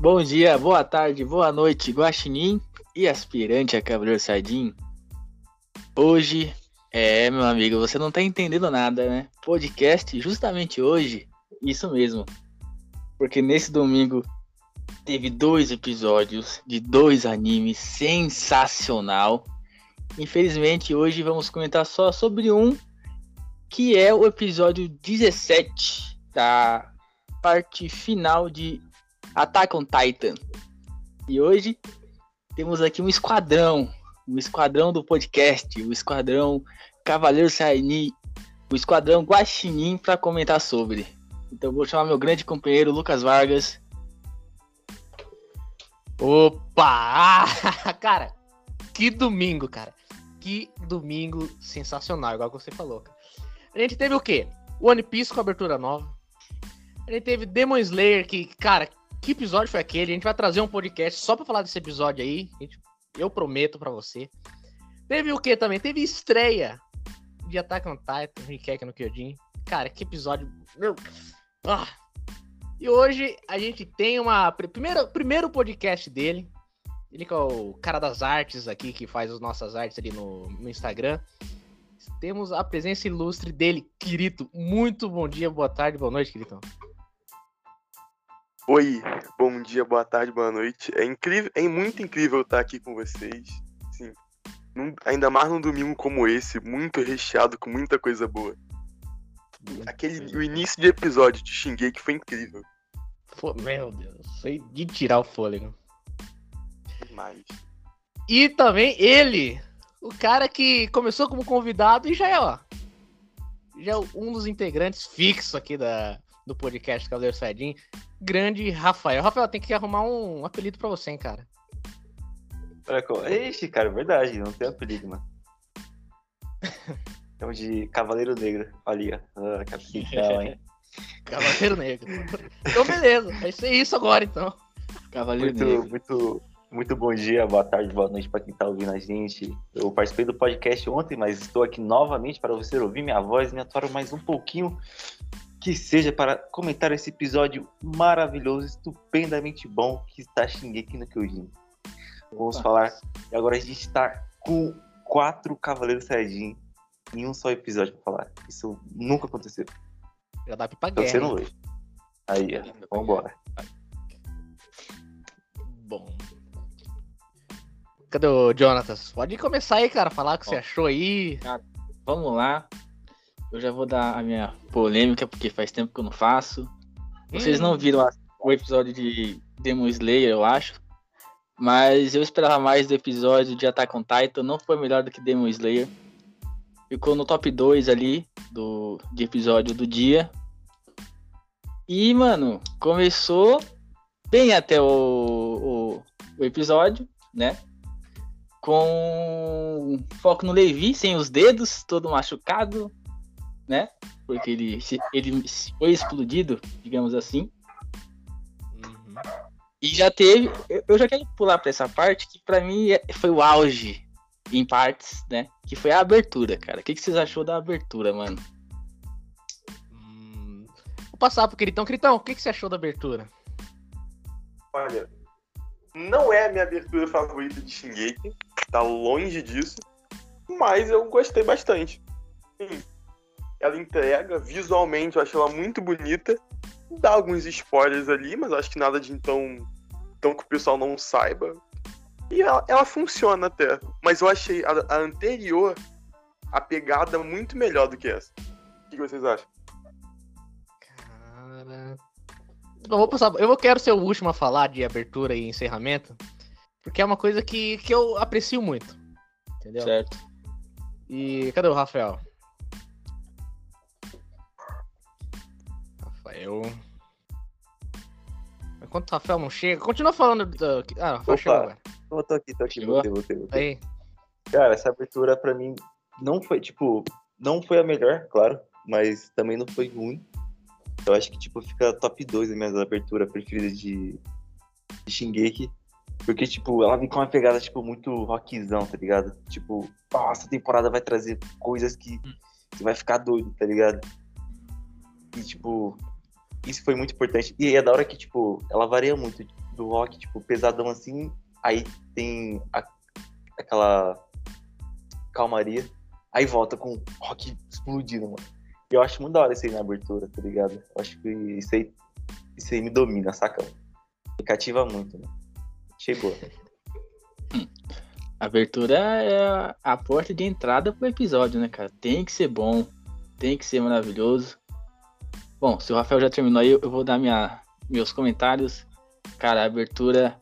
Bom dia, boa tarde, boa noite, Guaxinim e aspirante a Cavaleiro Sardim. Hoje, é, meu amigo, você não tá entendendo nada, né? Podcast justamente hoje, isso mesmo. Porque nesse domingo teve dois episódios de dois animes sensacional. Infelizmente, hoje vamos comentar só sobre um, que é o episódio 17 da parte final de Attack on Titan. E hoje temos aqui um esquadrão, um esquadrão do podcast, o esquadrão Cavaleiro Saini, o esquadrão Guaxinim para comentar sobre. Então vou chamar meu grande companheiro Lucas Vargas. Opa! cara, que domingo, cara. Que domingo sensacional, igual você falou. A gente teve o quê? One Piece com abertura nova. A gente teve Demon Slayer, que, cara, que episódio foi aquele? A gente vai trazer um podcast só pra falar desse episódio aí. Eu prometo para você. Teve o que também? Teve estreia de Attack on Titan, Rikek no Kyojin. Cara, que episódio. Meu. Ah. E hoje a gente tem uma. Primeiro, primeiro podcast dele. Ele que é o cara das artes aqui, que faz as nossas artes ali no, no Instagram. Temos a presença ilustre dele, Kirito. Muito bom dia, boa tarde, boa noite, Kirito. Oi, bom dia, boa tarde, boa noite. É incrível, é muito incrível estar aqui com vocês. Sim. Num, ainda mais num domingo como esse, muito recheado com muita coisa boa. Aquele o início de episódio de Xinguei que foi incrível. Pô, meu Deus, foi de tirar o fôlego. Demais. E também ele, o cara que começou como convidado e já é, ó. Já é um dos integrantes fixos aqui da, do podcast Cavaleiro Saiyajin, grande Rafael. Rafael, tem que arrumar um apelido pra você, hein, cara. Ixi, cara, é verdade, não tem apelido, mano. Chama de Cavaleiro Negro. Ali, ó. Ah, capitão, hein? Cavaleiro Negro. Então, beleza. Vai ser isso agora, então. Cavaleiro muito, Negro. Muito, muito bom dia, boa tarde, boa noite para quem tá ouvindo a gente. Eu participei do podcast ontem, mas estou aqui novamente para você ouvir minha voz, me atuar mais um pouquinho que seja para comentar esse episódio maravilhoso, estupendamente bom que está Shingeki no Kyojin. Vamos falar. E agora a gente está com quatro Cavaleiros Saiyajin em um só episódio para falar. Isso nunca aconteceu. Já dá pra guerra. sendo hoje. Aí, ó. Vambora. Bom. Cadê o Jonatas? Pode começar aí, cara. Falar o que você achou aí. vamos lá. Eu já vou dar a minha polêmica, porque faz tempo que eu não faço. Vocês hum. não viram o episódio de Demon Slayer, eu acho. Mas eu esperava mais do episódio de Attack on Titan. Não foi melhor do que Demon Slayer. Ficou no top 2 ali do, de episódio do dia. E, mano, começou bem até o, o, o episódio, né? Com foco no Levi, sem os dedos, todo machucado, né? Porque ele, ele foi explodido, digamos assim. Uhum. E já teve. Eu já quero pular para essa parte que para mim é, foi o auge, em partes, né? Que foi a abertura, cara. O que, que vocês achou da abertura, mano? Hum... Vou passar pro Critão. Critão, o que, que você achou da abertura? Olha, não é a minha abertura favorita de Shingeki, tá longe disso, mas eu gostei bastante. Sim, ela entrega visualmente, eu acho ela muito bonita. Dá alguns spoilers ali, mas acho que nada de então, então que o pessoal não saiba. E ela, ela funciona até. Mas eu achei a, a, anterior, a pegada muito melhor do que essa. O que vocês acham? Cara. Eu vou passar. Eu quero ser o último a falar de abertura e encerramento. Porque é uma coisa que, que eu aprecio muito. Entendeu? Certo. E cadê o Rafael? Eu. Enquanto o Rafael não chega, continua falando. Do... Ah, Rafael chegou agora. Eu tô aqui, tô aqui, voltei, voltei, voltei. Aí. Cara, essa abertura pra mim não foi, tipo, não foi a melhor, claro, mas também não foi ruim. Eu acho que, tipo, fica top 2 das minhas aberturas preferidas de, de Shingeki. Porque, tipo, ela vem com uma pegada, tipo, muito rockzão, tá ligado? Tipo, nossa, a temporada vai trazer coisas que você vai ficar doido, tá ligado? E, tipo, isso foi muito importante. E é da hora que, tipo, ela varia muito do rock, tipo, pesadão assim, aí tem a- aquela calmaria, aí volta com rock explodindo, mano. E eu acho muito da hora isso aí na abertura, tá ligado? Eu acho que isso aí, isso aí me domina, saca? Me cativa muito? Chegou. A abertura é a porta de entrada pro episódio, né, cara? Tem que ser bom, tem que ser maravilhoso. Bom, se o Rafael já terminou aí, eu vou dar minha, meus comentários. Cara, a abertura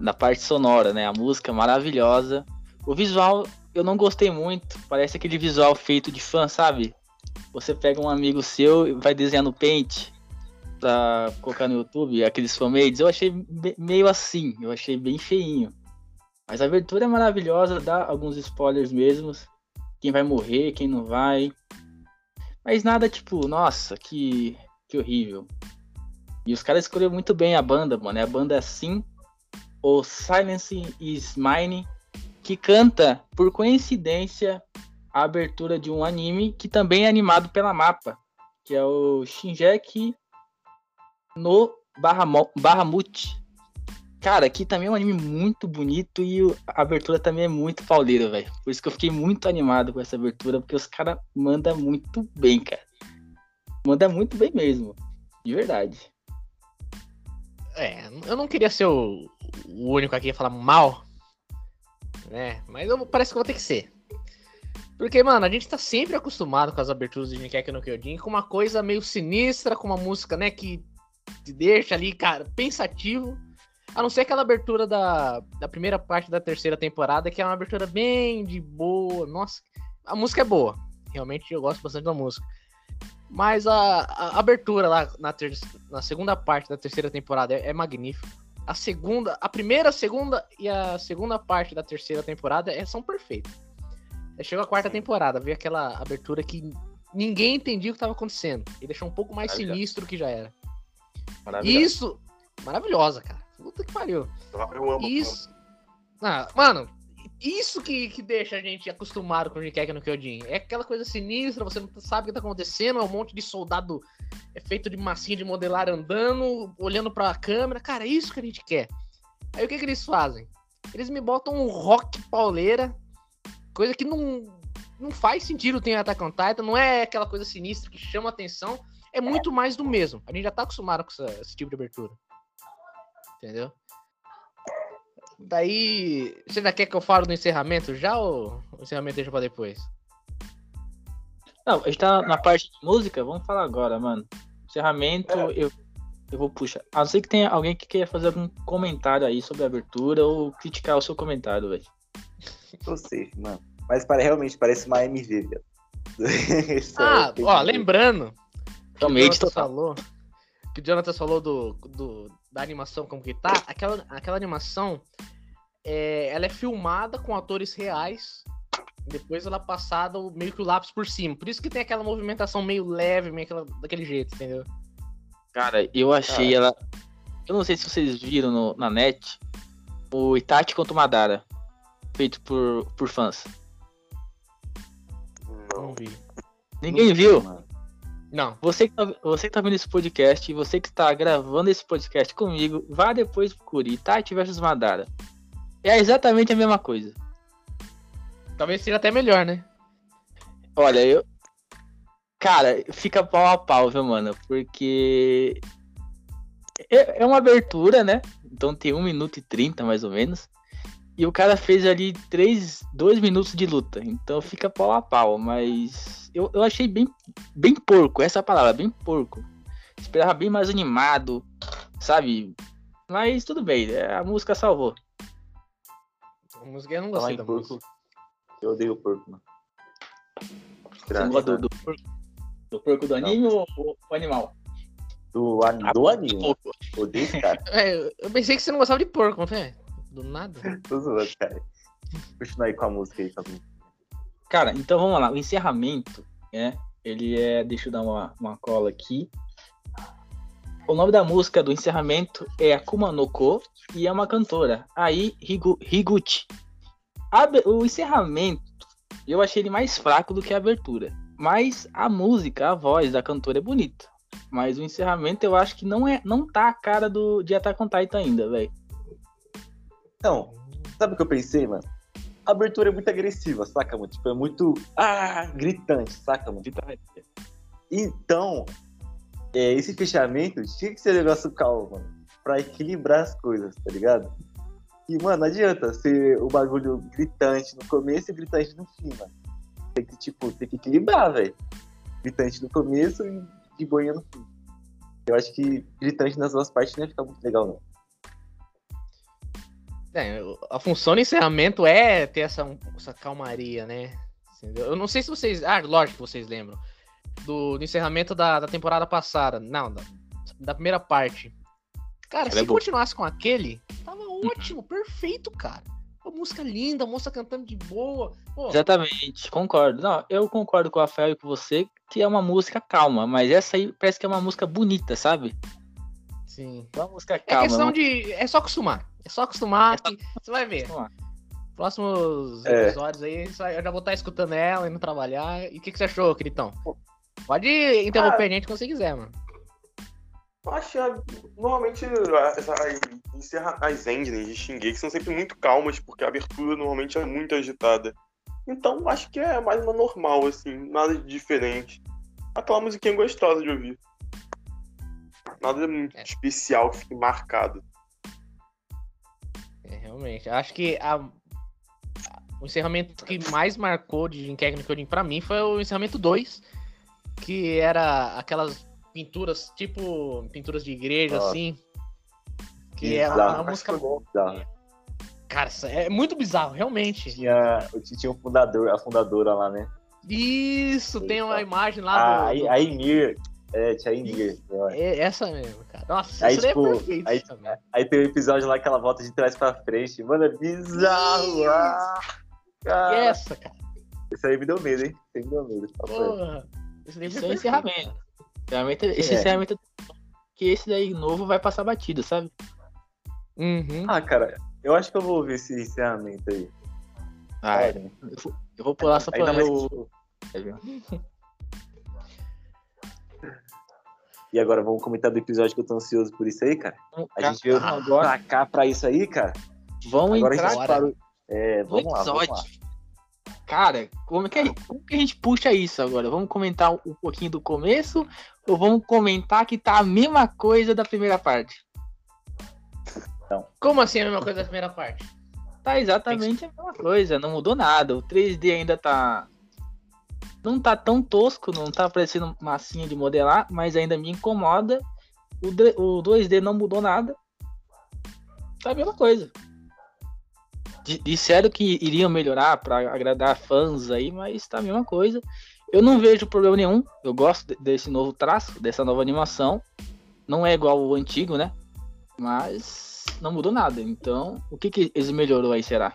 da parte sonora, né? A música maravilhosa. O visual eu não gostei muito. Parece aquele visual feito de fã, sabe? Você pega um amigo seu e vai desenhar no Paint pra colocar no YouTube, aqueles fanmades. Eu achei meio assim, eu achei bem feinho. Mas a abertura é maravilhosa, dá alguns spoilers mesmos. Quem vai morrer, quem não vai. Mas nada tipo, nossa, que, que horrível. E os caras escolheram muito bem a banda, mano. É a banda assim, o Silence is Mine, que canta, por coincidência, a abertura de um anime que também é animado pela mapa, que é o Shinjeki no Bahamut. Cara, aqui também é um anime muito bonito e a abertura também é muito pauleira, velho. Por isso que eu fiquei muito animado com essa abertura, porque os caras mandam muito bem, cara. Manda muito bem mesmo. De verdade. É, eu não queria ser o, o único aqui a falar mal, né? Mas eu, parece que eu vou ter que ser. Porque, mano, a gente tá sempre acostumado com as aberturas de Ninkeki no Kyojin com uma coisa meio sinistra, com uma música, né, que te deixa ali, cara, pensativo. A não ser aquela abertura da, da primeira parte da terceira temporada, que é uma abertura bem de boa. Nossa, a música é boa. Realmente eu gosto bastante da música. Mas a, a abertura lá na, ter, na segunda parte da terceira temporada é, é magnífica. A segunda, a primeira, a segunda e a segunda parte da terceira temporada é, são perfeitas. Chegou a quarta temporada, veio aquela abertura que ninguém entendia o que estava acontecendo. E deixou um pouco mais sinistro que já era. Isso, maravilhosa, cara. Puta que pariu. Eu amo. Isso. Ah, mano, isso que, que deixa a gente acostumado com o Jinkeki no Kyojin. É aquela coisa sinistra, você não sabe o que tá acontecendo, é um monte de soldado é feito de massinha de modelar andando, olhando pra câmera. Cara, é isso que a gente quer. Aí o que, que eles fazem? Eles me botam um rock pauleira, coisa que não, não faz sentido ter em Attack on Titan, não é aquela coisa sinistra que chama atenção, é muito mais do mesmo. A gente já tá acostumado com essa- esse tipo de abertura. Entendeu? Daí, você ainda quer que eu fale do encerramento já ou o encerramento deixa pra depois? Não, a gente tá na parte de música, vamos falar agora, mano. Encerramento, eu, eu vou puxar. A não ser que tenha alguém que queira fazer algum comentário aí sobre a abertura ou criticar o seu comentário, velho. Tô safe, mano. Mas para, realmente parece uma MV, velho. Isso Ah, é- ó, lembrando Realmente, total. falou, que o Jonathan falou do, do- da animação como que tá, aquela, aquela animação, é, ela é filmada com atores reais, depois ela é passada o- meio que o lápis por cima, por isso que tem aquela movimentação meio leve, meio aquela, daquele jeito, entendeu? Cara, eu achei ela. Eu não sei se vocês viram no- na net o Itachi contra o Madara, feito por, por fãs. Não Não. vi. Ninguém viu? Mano. Não. Você que, tá, você que tá vendo esse podcast e você que tá gravando esse podcast comigo, vá depois procure Itachi versus Madara. É exatamente a mesma coisa. Talvez seja até melhor, né? Olha, eu. Cara, fica pau a pau, viu, mano? Porque. É é uma abertura, né? Então tem 1 minuto e 30 mais ou menos. E o cara fez ali 3, 2 minutos de luta. Então fica pau a pau. Mas eu, eu achei bem, bem porco, essa é palavra, bem porco. Esperava bem mais animado, sabe? Mas tudo bem, é, a música salvou. A música eu não gostei da porco, música. eu odeio porco, mano. Você gosta do, do, porco, do porco do anime ou o animal? Do, an- do anime. Porco. Odeio esse cara. É, eu pensei que você não gostava de porco, não foi? Do nada. Tô zoando, cara. Continua aí com a música aí, tá bom? Cara, então vamos lá. O encerramento, né? Ele é. Deixa eu dar uma, uma cola aqui. O nome da música do encerramento é Akuma no Ko e é uma cantora, Ai Higu, Higuchi. O encerramento, eu achei ele mais fraco do que a abertura. Mas a música, a voz da cantora é bonita. Mas o encerramento eu acho que não é, não tá a cara do de Attack on Titan ainda, velho. Então, sabe o que eu pensei, mano? A abertura é muito agressiva, saca, mano? Tipo, é muito. Ah, gritante, saca, mano? Então, é, esse fechamento tinha que ser um negócio calmo, mano. Pra equilibrar as coisas, tá ligado? E, mano, não adianta ser o bagulho gritante no começo e gritante no fim, mano. Tem que, tipo, tem que equilibrar, velho. Gritante no começo e de boinha no fim. Eu acho que gritante nas duas partes não ia ficar muito legal, não. É, a função do encerramento é ter essa, essa calmaria, né? Entendeu? Eu não sei se vocês. Ah, lógico que vocês lembram. Do, do encerramento da, da temporada passada. Não, da, da primeira parte. Cara, Ela é se boa. continuasse com aquele, tava ótimo, perfeito, cara. Pô, música linda, moça cantando de boa. Pô, Exatamente, concordo. Não, eu concordo com o Rafael e com você que é uma música calma, mas essa aí parece que é uma música bonita, sabe? sim. É uma música É calma. questão uma- de. É só acostumar. É só acostumar É só- que você vai ver. Próximos É. episódios aí, vai- eu já vou estar escutando ela, indo trabalhar. E o que, que você achou, Critão? Pode interromper a gente quando você quiser, mano. Eu acho ah, normalmente as, as, encerra- as endings de Shingeki são sempre muito calmas, porque a abertura normalmente é muito agitada. Então acho que é mais uma normal, assim, nada de diferente. Aquela musiquinha gostosa de ouvir. Nada muito É. especial que fique marcado. É, realmente. Acho que a- o encerramento que mais marcou de no Kyojin pra mim foi o encerramento 2, que era aquelas pinturas, tipo pinturas de igreja, Nossa. assim. Que é uma, bizarro. uma Mas música. Cara, é muito bizarro, realmente. Tinha, tinha um fundador, a fundadora lá, né? Isso, tem uma Eita. imagem A, lá do. do- a Emir. É, tinha a Emir. eu acho. É essa mesmo, cara. Nossa, Aí, isso daí tipo, é perfeito aí- também. Aí tem um episódio lá que ela volta de trás pra frente. Mano, é bizarro. Ah, E cara. essa, cara. Isso aí me deu medo, hein? Isso aí me deu medo. reto. Porra. Isso daí Isso foi é encerramento. Encerramento- Esse É. encerramento que esse daí novo vai passar batido, sabe? Uhum. Ah, cara, eu acho que eu vou ouvir esse encerramento aí. Ah, Olha, eu vou pular só pra ver o. E agora, vamos comentar do episódio que eu tô ansioso por isso aí, cara? A gente veio agora. pra cá pra isso aí, cara? Vamos Agora entrar parou. É, no vamos lá, vamos lá. episódio. Cara, como, é que como que a gente puxa isso agora? Vamos comentar um pouquinho do começo ou vamos comentar que tá a mesma coisa da primeira parte? Como assim a mesma coisa da primeira parte? Tá exatamente a mesma coisa, não mudou nada. O 3D ainda tá. Não tá tão tosco, não tá parecendo massinha de modelar, mas ainda me incomoda. O, o 2D não mudou nada. Tá a mesma coisa. Disseram que iriam melhorar pra agradar fãs aí, mas tá a mesma coisa. Eu não vejo problema nenhum. Eu gosto de- desse novo traço, dessa nova animação. Não é igual o antigo, né? Mas não mudou nada. Então, o que, que eles melhorou aí, será?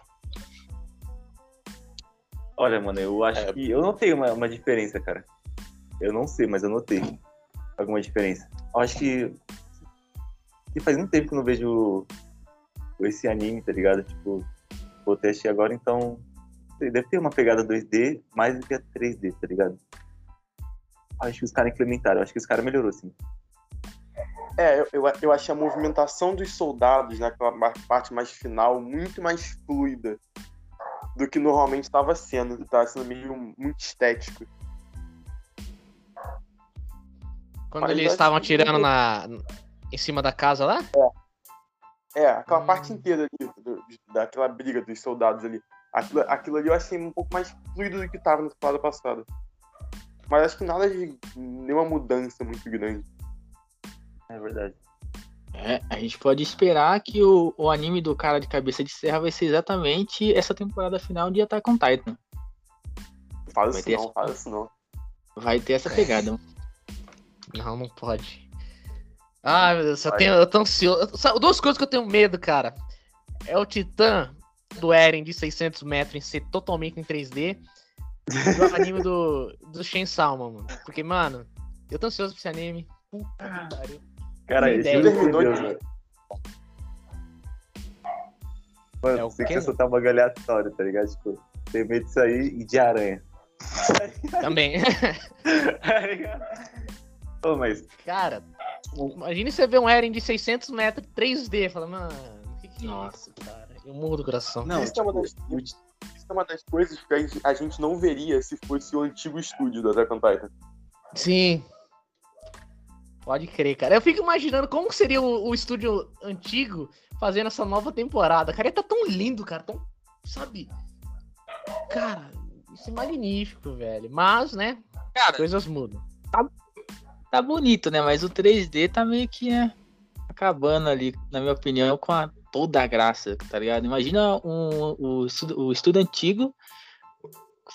Olha, mano, eu acho É. que. Eu notei uma, uma diferença, cara. Eu não sei, mas eu notei alguma diferença. Eu acho que. que faz muito tempo que eu não vejo esse anime, tá ligado? Tipo, vou assistir agora, então. Deve ter uma pegada 2D mais do que a 3D, tá ligado? Acho que os caras implementaram, acho que os caras melhorou, sim. É, eu, eu, eu achei a movimentação dos soldados naquela ma- parte mais final muito mais fluida do que normalmente estava sendo. Tava sendo meio muito estético. Quando Mas eles estavam que- tirando na, em cima da casa lá? É, aquela Hum. parte inteira ali, do- daquela briga dos soldados ali. Aquilo, aquilo ali eu achei um pouco mais fluido do que estava na temporada passada. Mas acho que nada de nenhuma mudança muito grande. É verdade. É, a gente pode esperar que o, o anime do cara de cabeça de serra vai ser exatamente essa temporada final de Attack on Titan. Fala Vai isso ter não, essa- fala isso não. Vai ter essa pegada. Não, não pode. Ai, meu Deus, eu, tenho, eu tô ansioso. Sabe, Duas coisas que eu tenho medo, cara. É o Titã do Eren de 600 metros em ser totalmente em 3D. E o anime do, do Shen Salma, mano. Porque, mano, eu tô ansioso pra esse anime. Puta que pariu. Cara, esse Terminou Deus, de- velho. Mano, É você quer soltar uma aleatória, tá ligado? Tipo, tem medo disso aí e de aranha. Também. Tá ligado? Ô, mas Cara, imagine você ver um Eren de 600 metros 3D. Fala, mano, o que que é Nossa. isso, cara? Eu morro do coração. não, Isso é uma tipo, das- Isso é uma das coisas que a gente- a gente não veria se fosse o antigo estúdio do Attack on Titan. Sim. Pode crer, cara. Eu fico imaginando como seria o, o estúdio antigo fazendo essa nova temporada. Cara, ele tá tão lindo, cara. Tão. Sabe? Cara, isso é magnífico, velho. Mas, né? Cara, Coisas mudam. tá bonito, né? Mas o 3D tá meio que né, acabando ali, na minha opinião, com a, toda a graça, tá ligado? Imagina um, o, o estudo antigo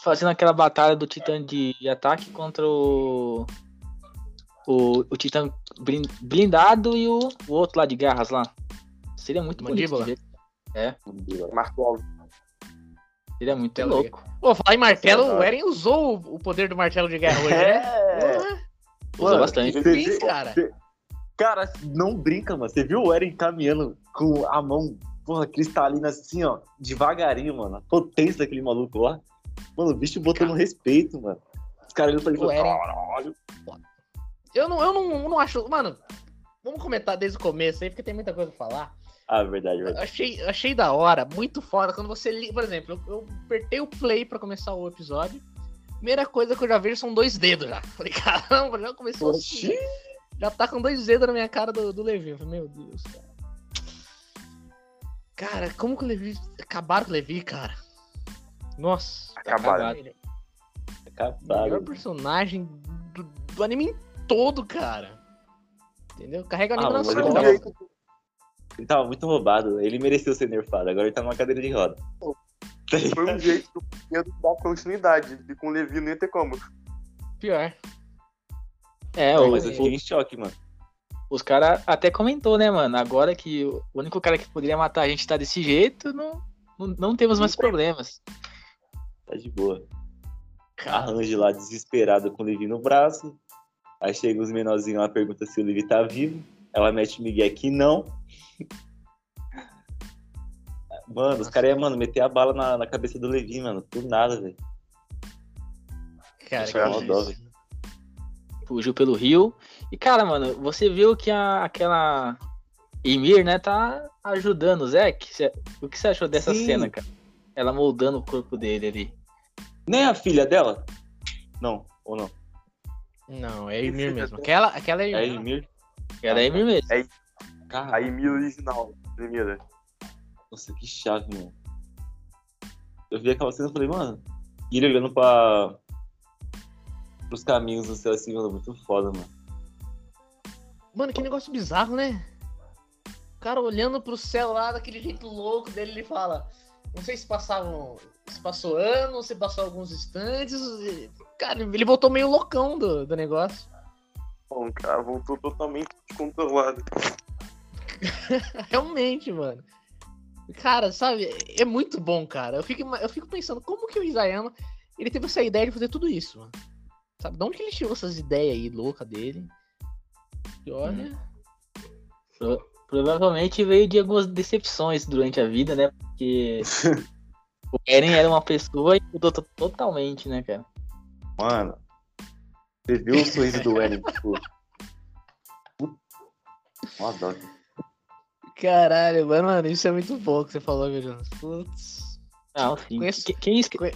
fazendo aquela batalha do Titã de ataque contra o. O, o Titã blin- blindado e o, o outro lá de garras lá. Seria muito Mandíbula. bonito. Marco Alves. Seria muito Martelo de louco. Pô, falar em martelo, Verdade. o Eren usou o- poder do martelo de guerra hoje, né? É. Usa Mano, bastante. você sim, cara. Cara, não brinca, mano. Você viu o Eren caminhando com a mão, porra, cristalina assim, ó, devagarinho, mano. A potência daquele maluco lá. Mano, o bicho botando respeito, mano. Os caras olhando pra ele e Eren- caralho. Eu não, eu não, eu não acho. Mano, vamos comentar desde o começo aí, porque tem muita coisa pra falar. Ah, verdade, verdade. achei, achei da hora, muito foda. Quando você li, por exemplo, eu, eu apertei o play pra começar o episódio. Primeira coisa que eu já vejo são dois dedos já. Falei, caramba, já começou assim. Oxi. Já tá com dois dedos na minha cara do, do Levi. Eu falei, meu Deus, cara. Cara, como que o Levi. Acabaram com o Levi, cara? Nossa. Acabaram. Ele é o melhor personagem do, do anime todo, cara. Entendeu? Carrega o Ah, nas costas. tava- Ele tava muito roubado. Ele mereceu ser nerfado. Agora ele tá numa cadeira de roda. Foi um jeito do Pedro dar continuidade. E com o Levi não ia ter como. Pior. É, Não, o, mas eu fiquei em choque, mano. os caras até comentou, né, mano? Agora que o único cara que poderia matar a gente tá desse jeito, não, não, não temos mais problemas. Tá de boa. Arranje lá desesperada com o Levi no braço. Aí chega os menorzinhos lá, pergunta se o Levi tá vivo. Ela mete o Miguel que não. Mano, os caras iam, mano, meter a bala na, na cabeça do Levi, mano. Por nada, velho. Cara, que é isso. Fugiu pelo rio. E, cara, mano, você viu que a, aquela Emir, né, tá ajudando o? Cê- O que você achou dessa Sim. cena, cara? Ela moldando o corpo dele ali. Nem a filha dela? Não, ou não? Não, é Ymir mesmo. Aquela, aquela é É a Ymir. Emir? Era a Emir mesmo. Cara, A Emília original, primeira. nossa, que chave, mano. Eu vi aquela cena e falei, mano. E ele olhando pra. pros caminhos do céu assim, mano, muito foda, mano. Mano, que negócio bizarro, né? O cara olhando pro céu lá daquele jeito louco dele, ele fala. Não sei se passavam. Se passou anos, se passou alguns instantes. e- Cara, ele voltou meio loucão do, do negócio. Bom, cara, voltou totalmente descontrolado. Realmente, mano. Cara, sabe, é muito bom, cara. Eu fico, eu fico pensando, como que o Isayama ele teve essa ideia de fazer tudo isso, mano? Sabe, de onde que ele tirou essas ideias aí loucas dele? E olha. Pro- provavelmente veio de algumas decepções durante a vida, né? Porque o Eren era uma pessoa e mudou to- totalmente, né, cara? Mano, você viu o sorriso do Eren, tipo. Dó. Caralho, mano, mano, isso é muito bom que você falou, meu Jonas. Putz. Não, sim. Conheço- Que- Quem, escre-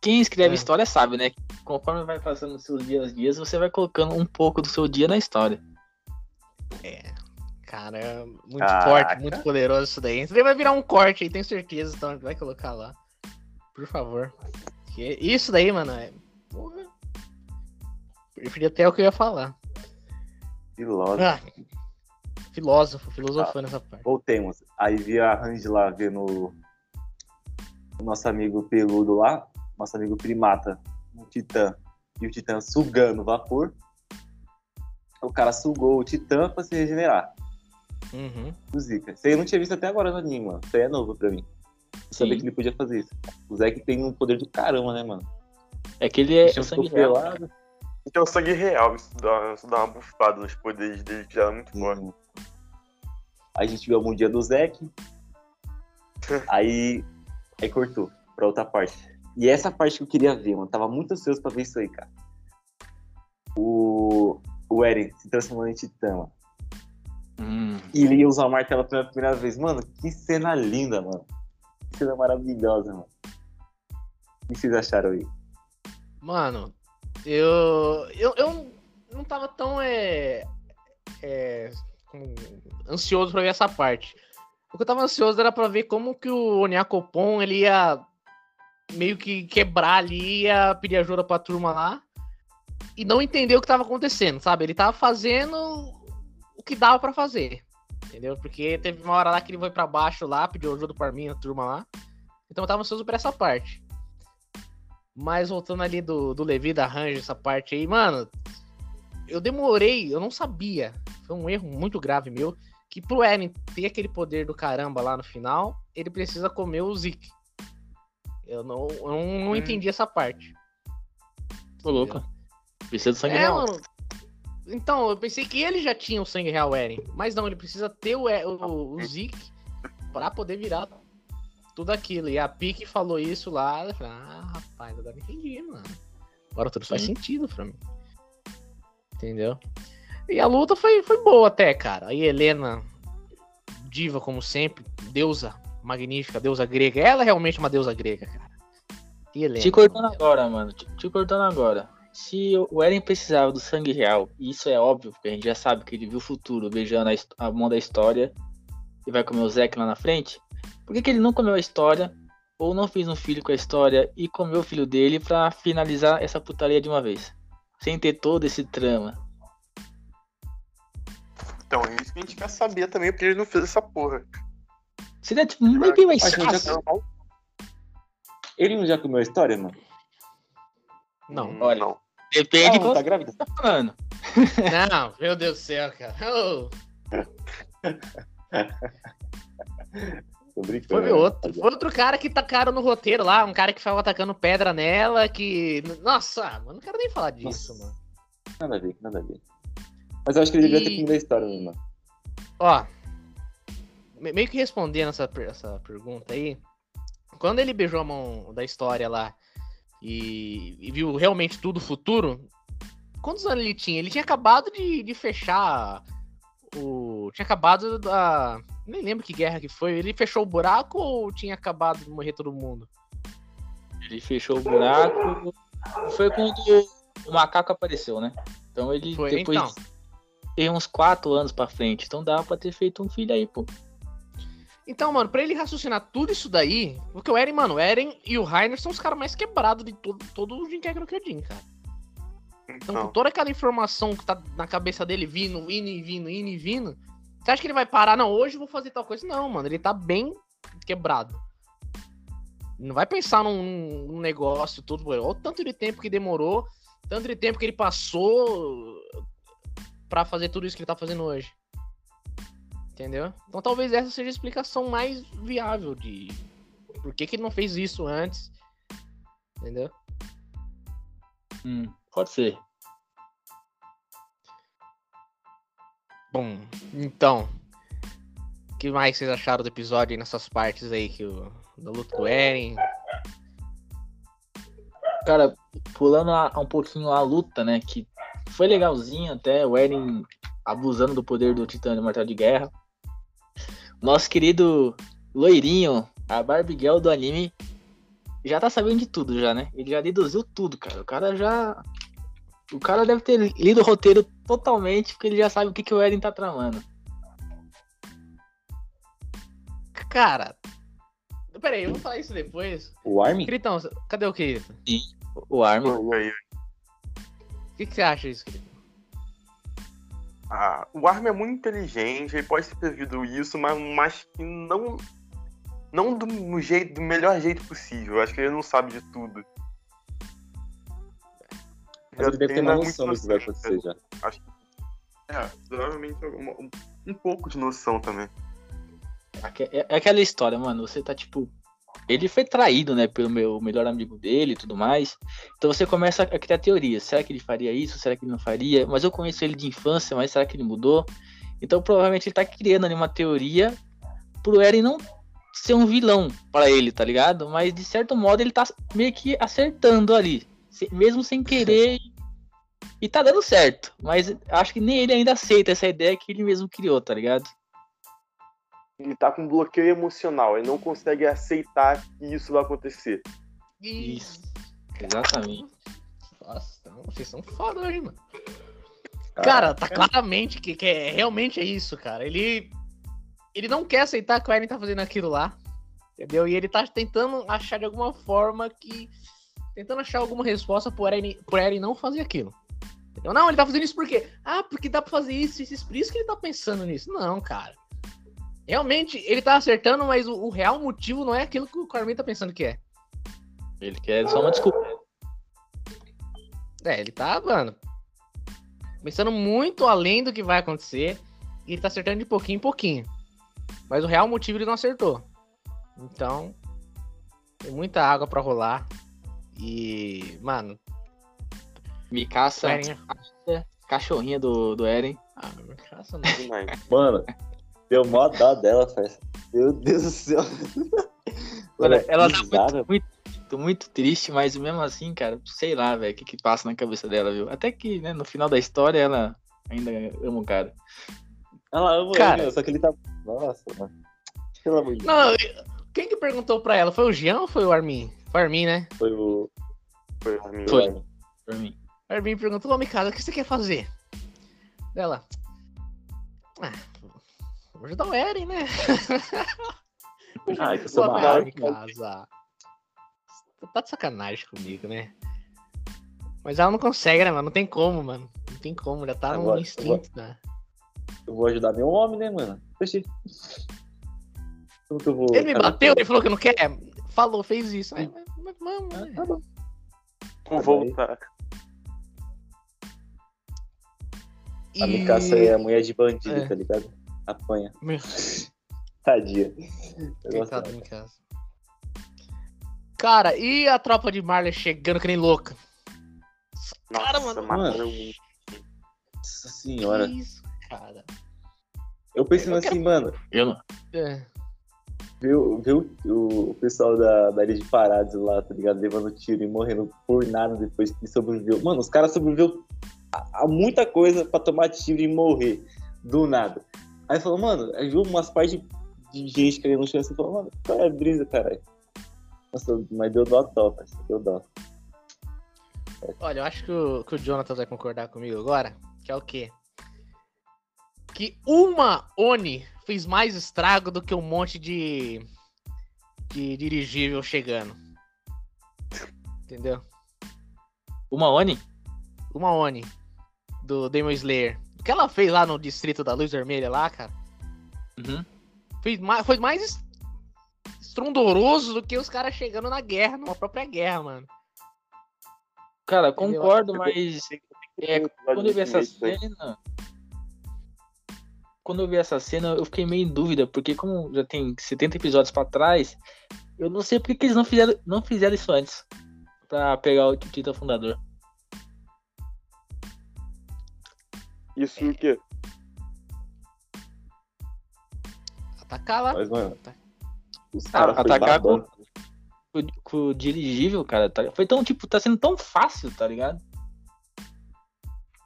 quem escreve É. história sabe, né? Conforme vai passando os seus dias, dias, você vai colocando um pouco do seu dia na história. Cara, muito Caraca. forte, muito poderoso isso daí. Isso daí vai virar um corte aí, tenho certeza. Então vai colocar lá. Por favor. Isso daí, mano, é. Porra. Preferi até o que eu ia falar. Filósofo. Ah, filósofo, filosofando essa parte. Voltemos. Aí vi a Range lá vendo o nosso amigo peludo lá, nosso amigo primata, o Titã, e o Titã sugando vapor. O cara sugou o Titã pra se regenerar. Uhum. O Zika. Isso aí eu não tinha visto até agora no anime, mano. Isso aí é novo pra mim. Eu sabia Sim. que ele podia fazer isso. O Zeke tem um poder do caramba, né, mano? É que ele é sangue real. pelado. Então, o sangue real, isso dá, isso dá uma bufada nos poderes dele, que já é muito forte. Hum. Aí a gente viu algum dia do Zeke. aí, aí cortou pra outra parte. E essa parte que eu queria ver, mano. Tava muito ansioso pra ver isso aí, cara. O... o Eren se transformando em Titã, mano. Hum. E ele ia usar o martelo pela primeira vez. Mano, que cena linda, mano. Que cena maravilhosa, mano. O que vocês acharam aí? Mano, eu. Eu, eu não tava tão. É, é, ansioso pra ver essa parte. O que eu tava ansioso era pra ver como que o Onyakopon ele ia meio que quebrar ali, ia pedir ajuda pra turma lá. E não entender o que tava acontecendo, sabe? Ele tava fazendo que dava pra fazer. Entendeu? Porque teve uma hora lá que ele foi pra baixo lá, pediu ajuda pra mim, a turma lá. Então eu tava ansioso por essa parte. Mas voltando ali do, do Levi da Range, essa parte aí, mano, eu demorei, eu não sabia. Foi um erro muito grave meu. Que pro Eren ter aquele poder do caramba lá no final, ele precisa comer o Zeke. Eu não, eu não, Hum. entendi essa parte. Tô louco. Precisa do sangue É, mano. Então, eu pensei que ele já tinha o sangue real Eren. Mas não, ele precisa ter o, E- o, o Zeke pra poder virar tudo aquilo. E a Pique falou isso lá. Eu falei, ah, rapaz, agora entendi, mano. Agora tudo faz sentido pra mim. Entendeu? E a luta foi, foi boa até, cara. Aí Helena, diva como sempre, deusa magnífica, deusa grega. Ela é realmente uma deusa grega, cara. E Helena. Te cortando agora, mano. Te, te cortando agora. Se o Eren precisava do sangue real, e isso é óbvio, porque a gente já sabe que ele viu o futuro beijando a, a mão da história e vai comer o Zeke lá na frente, por que, que ele não comeu a história ou não fez um filho com a história e comeu o filho dele pra finalizar essa putaria de uma vez? Sem ter todo esse trama. Então, é isso que a gente quer saber também, porque ele não fez essa porra. Seria tipo, meio bem mais fácil. Ele não já comeu a história, mano? Não. Olha. Não. Depende de não tá grávida? tá falando. Não, meu Deus do céu, cara. Brincando. Foi outro, foi outro cara que tacaram no roteiro lá, um cara que ficava atacando pedra nela, que. Nossa, mano, não quero nem falar disso, Nossa. mano. Nada a ver, nada a ver. Mas eu acho que ele devia ter E- comido a história, mesmo, mano. Ó, me- meio que respondendo essa, essa pergunta aí, quando ele beijou a mão da história lá e, e viu realmente tudo futuro, quantos anos ele tinha? Ele tinha acabado de, de fechar o. Tinha acabado da. Nem lembro que guerra que foi. Ele fechou o buraco ou tinha acabado de morrer todo mundo? Ele fechou o buraco. Foi quando o macaco apareceu, né? Então ele Foi, depois então. tem uns 4 anos pra frente. Então dá pra ter feito um filho aí, pô. Então, mano, pra ele raciocinar tudo isso daí, porque o Eren, mano, o Eren e o Rainer são os caras mais quebrados de todo, todo o Jinkeki no Kyojin, cara. Então, com Não. toda aquela informação que tá na cabeça dele vindo, indo e vindo, indo e vindo, você acha que ele vai parar? Não, hoje eu vou fazer tal coisa. Não, mano, ele tá bem quebrado. Não vai pensar num, num negócio todo. Olha o tanto de tempo que demorou, tanto de tempo que ele passou pra fazer tudo isso que ele tá fazendo hoje. Entendeu? Então talvez essa seja a explicação mais viável de por que, que ele não fez isso antes. Entendeu? Hum, pode ser. Bom, então. O que mais vocês acharam do episódio nessas partes aí que o da luta do Eren? Cara, pulando a- um pouquinho a luta, né? Que foi legalzinho até, o Eren abusando do poder do Titã Imortal de Guerra. Nosso querido loirinho, a Barbie Girl do anime, já tá sabendo de tudo já, né? Ele já deduziu tudo, cara. O cara já... O cara deve ter lido o roteiro totalmente, porque ele já sabe o que, que o Eren tá tramando. Cara. Pera aí, eu vou falar isso depois. O Armin? Critão, cadê o Kirito? O Armin. O que, que você acha disso, Kirito? Ah, o Armin é muito inteligente, ele pode ter previsto isso, mas, mas que não. Não do, no jeito, do melhor jeito possível. Eu acho que ele não sabe de tudo. Mas ele deve ter uma é noção do que vai acontecer já. É, provavelmente uma- um, um pouco de noção também. Aque- É é aquela história, mano. Você tá tipo. Ele foi traído, né, pelo meu melhor amigo dele e tudo mais. Então você começa a criar teorias. Será que ele faria isso? Será que ele não faria? Mas eu conheço ele de infância, mas será que ele mudou? Então provavelmente ele tá criando ali uma teoria pro Eren não ser um vilão pra ele, tá ligado? Mas de certo modo ele tá meio que acertando ali. Mesmo sem querer. E tá dando certo, mas acho que nem ele ainda aceita essa ideia que ele mesmo criou, tá ligado? Ele tá com bloqueio emocional, ele não consegue aceitar que isso vai acontecer. Isso. Exatamente. Nossa, não, vocês são foda hoje, mano. Cara, tá claramente que, que é, realmente é isso, cara. Ele ele não quer aceitar que o Eren tá fazendo aquilo lá. Entendeu? E ele tá tentando achar de alguma forma que. Tentando achar alguma resposta pro Eren, pro Eren não fazer aquilo. Entendeu? Não, ele tá fazendo isso por quê? Ah, porque dá pra fazer isso, isso, isso. Por isso que ele tá pensando nisso. Não, cara. Realmente, ele tá acertando, mas o, o real motivo não é aquilo que o Carmen tá pensando que é. Ele quer só uma desculpa. É, ele tá, mano, pensando muito além do que vai acontecer. E ele tá acertando de pouquinho em pouquinho. Mas o real motivo ele não acertou. Então, tem muita água pra rolar. E, mano. Mikaça, Eren é- cachorrinha do, do Eren. Ah, Mikaça não. Demais. Mano, deu mó dó dela, parça. Meu Deus do céu. Olha, Mano, ela tá muito, muito, muito triste, mas mesmo assim, cara, sei lá, velho, o que que passa na cabeça dela, viu? Até que, né, no final da história, ela ainda ama o cara. Ela ama Cara. ele, só que ele tá. Nossa, mano. Pelo amor de Deus. Não, quem que perguntou pra ela? Foi o Jean ou foi o Armin? Foi o Armin, né? Foi o. Foi a minha. Foi. Pra mim. O Armin perguntou, ô Mikasa, o que você quer fazer? Dela. Ah, vou ajudar o Eren, né? Ai, que eu. Mikasa. Você Tá de sacanagem comigo, né? Mas ela não consegue, né, mano? Não tem como, mano. Não tem como, já tá no Agora- instinto, né? Eu vou ajudar meu homem, né, mano? Oxi. Como que eu vou. Ele me bateu, ele falou que não quer. Falou, fez isso. Mas, mas, mas vamos, Ah, né? tá bom. Vamos voltar. A Mikasa é a mulher de bandido, É. tá ligado? Apanha. Meu, Tadinha. Coitado em casa. Cara, e a tropa de Marley chegando que nem louca? Cara, Nossa, mano. mataram um. Nossa senhora. Que isso, cara? Eu pensando Eu quero- assim, mano, Eu não. É. viu, viu o, o pessoal da, da ilha de Parados lá, tá ligado? Levando tiro e morrendo por nada depois que sobreviveu. Mano, os caras sobreviveu a, a muita coisa pra tomar tiro e morrer. Do nada. Aí falou, mano, aí viu umas partes de, de gente caindo no chão assim, falou, mano, qual é a brisa, caralho? Nossa, mas deu dó parceiro, deu dó. Olha, eu acho que o, que o Jonathan vai concordar comigo agora, que é o quê? Que uma Oni fez mais estrago do que um monte de, de dirigível chegando. Entendeu? Uma Oni? Uma Oni do Demon Slayer. O que ela fez lá no distrito da Luz Vermelha lá, cara, Uhum. fez mais, foi mais es- estrondoroso do que os caras chegando na guerra, numa própria guerra, mano. Cara, concordo, mas é, quando eu vi essa cena. Quando eu vi essa cena, eu fiquei meio em dúvida, porque como já tem 70 episódios pra trás, eu não sei porque que eles não fizeram, não fizeram isso antes. Pra pegar o título fundador. Isso o quê? Atacar lá. Mas, mano, os caras foi atacar com-. Com, com o dirigível, cara, tá- foi tão, tipo, tá sendo tão fácil, tá ligado?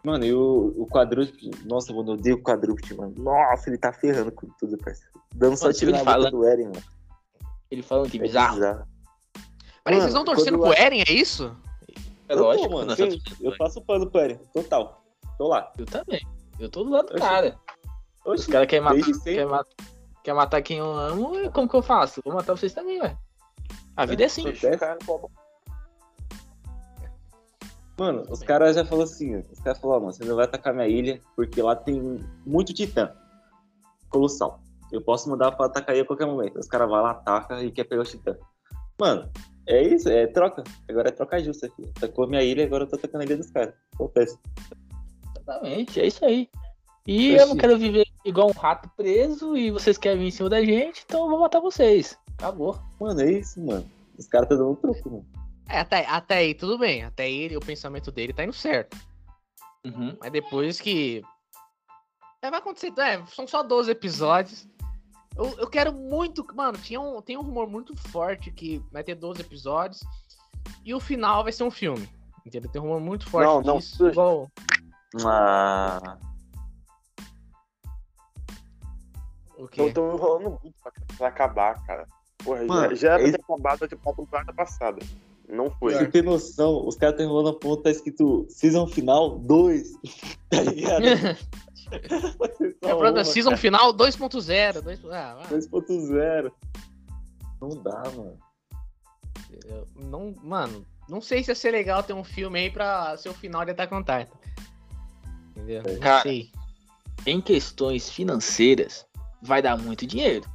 Mano, e o, o quadrúpede, nossa, mano, eu odeio o quadrúpede, mano. Nossa, ele tá ferrando com tudo, parceiro. Dando só tiro na fala- boca do Eren, mano. Ele falando que É bizarro. bizarro. Peraí, Mano, vocês estão torcendo pro Eren, é isso? É lógico, mano, eu passo o pano pro Eren, total. Tô lá. eu também. Eu tô do lado do Oxi. cara. Os Oxi, caras querem matar, quer matar, quer matar quem eu amo, como que eu faço? Vou matar vocês também, ué. A vida é assim. Cara, bom, Mano, os caras já falaram assim, os caras falaram, mano, você não vai atacar minha ilha, porque lá tem muito titã. Colossal. Eu posso mandar pra atacar aí a qualquer momento. Os caras vão lá, ataca e quer pegar o titã. Mano, é isso, é troca. Agora é troca justa aqui. Atacou minha ilha, agora eu tô atacando a ilha dos caras. Acontece. Exatamente, é isso aí. E eu não quero viver igual um rato preso e vocês querem vir em cima da gente, então eu vou matar vocês. Acabou. Mano, é isso, mano. Os caras estão dando um truco, mano. É, até, até aí tudo bem. Até aí o pensamento dele tá indo certo. Uhum. Mas depois que. É, vai acontecer. É, são só 12 episódios. Eu, eu quero muito. Mano, tinha um, tem um rumor muito forte que vai ter 12 episódios. E o final vai ser um filme. Entendeu? Tem um rumor muito forte Não, não, disso, igual... Ah, O quê? Então estão enrolando muito pra, pra acabar, cara. Porra, Mano, já, já era é pra ter acabado tipo, a temporada passada. Não foi. você tem noção, os caras estão enrolando a ponta, tá escrito Season Final 2. Tá ligado? É pra Season final 2.0. dois- Ah, vai. 2.0. Não dá, mano. Eu não, mano, não sei se ia ser legal ter um filme aí pra ser o final de Attack on Titan. Entendeu? Não Cara, sei. Em questões financeiras, vai dar muito dinheiro.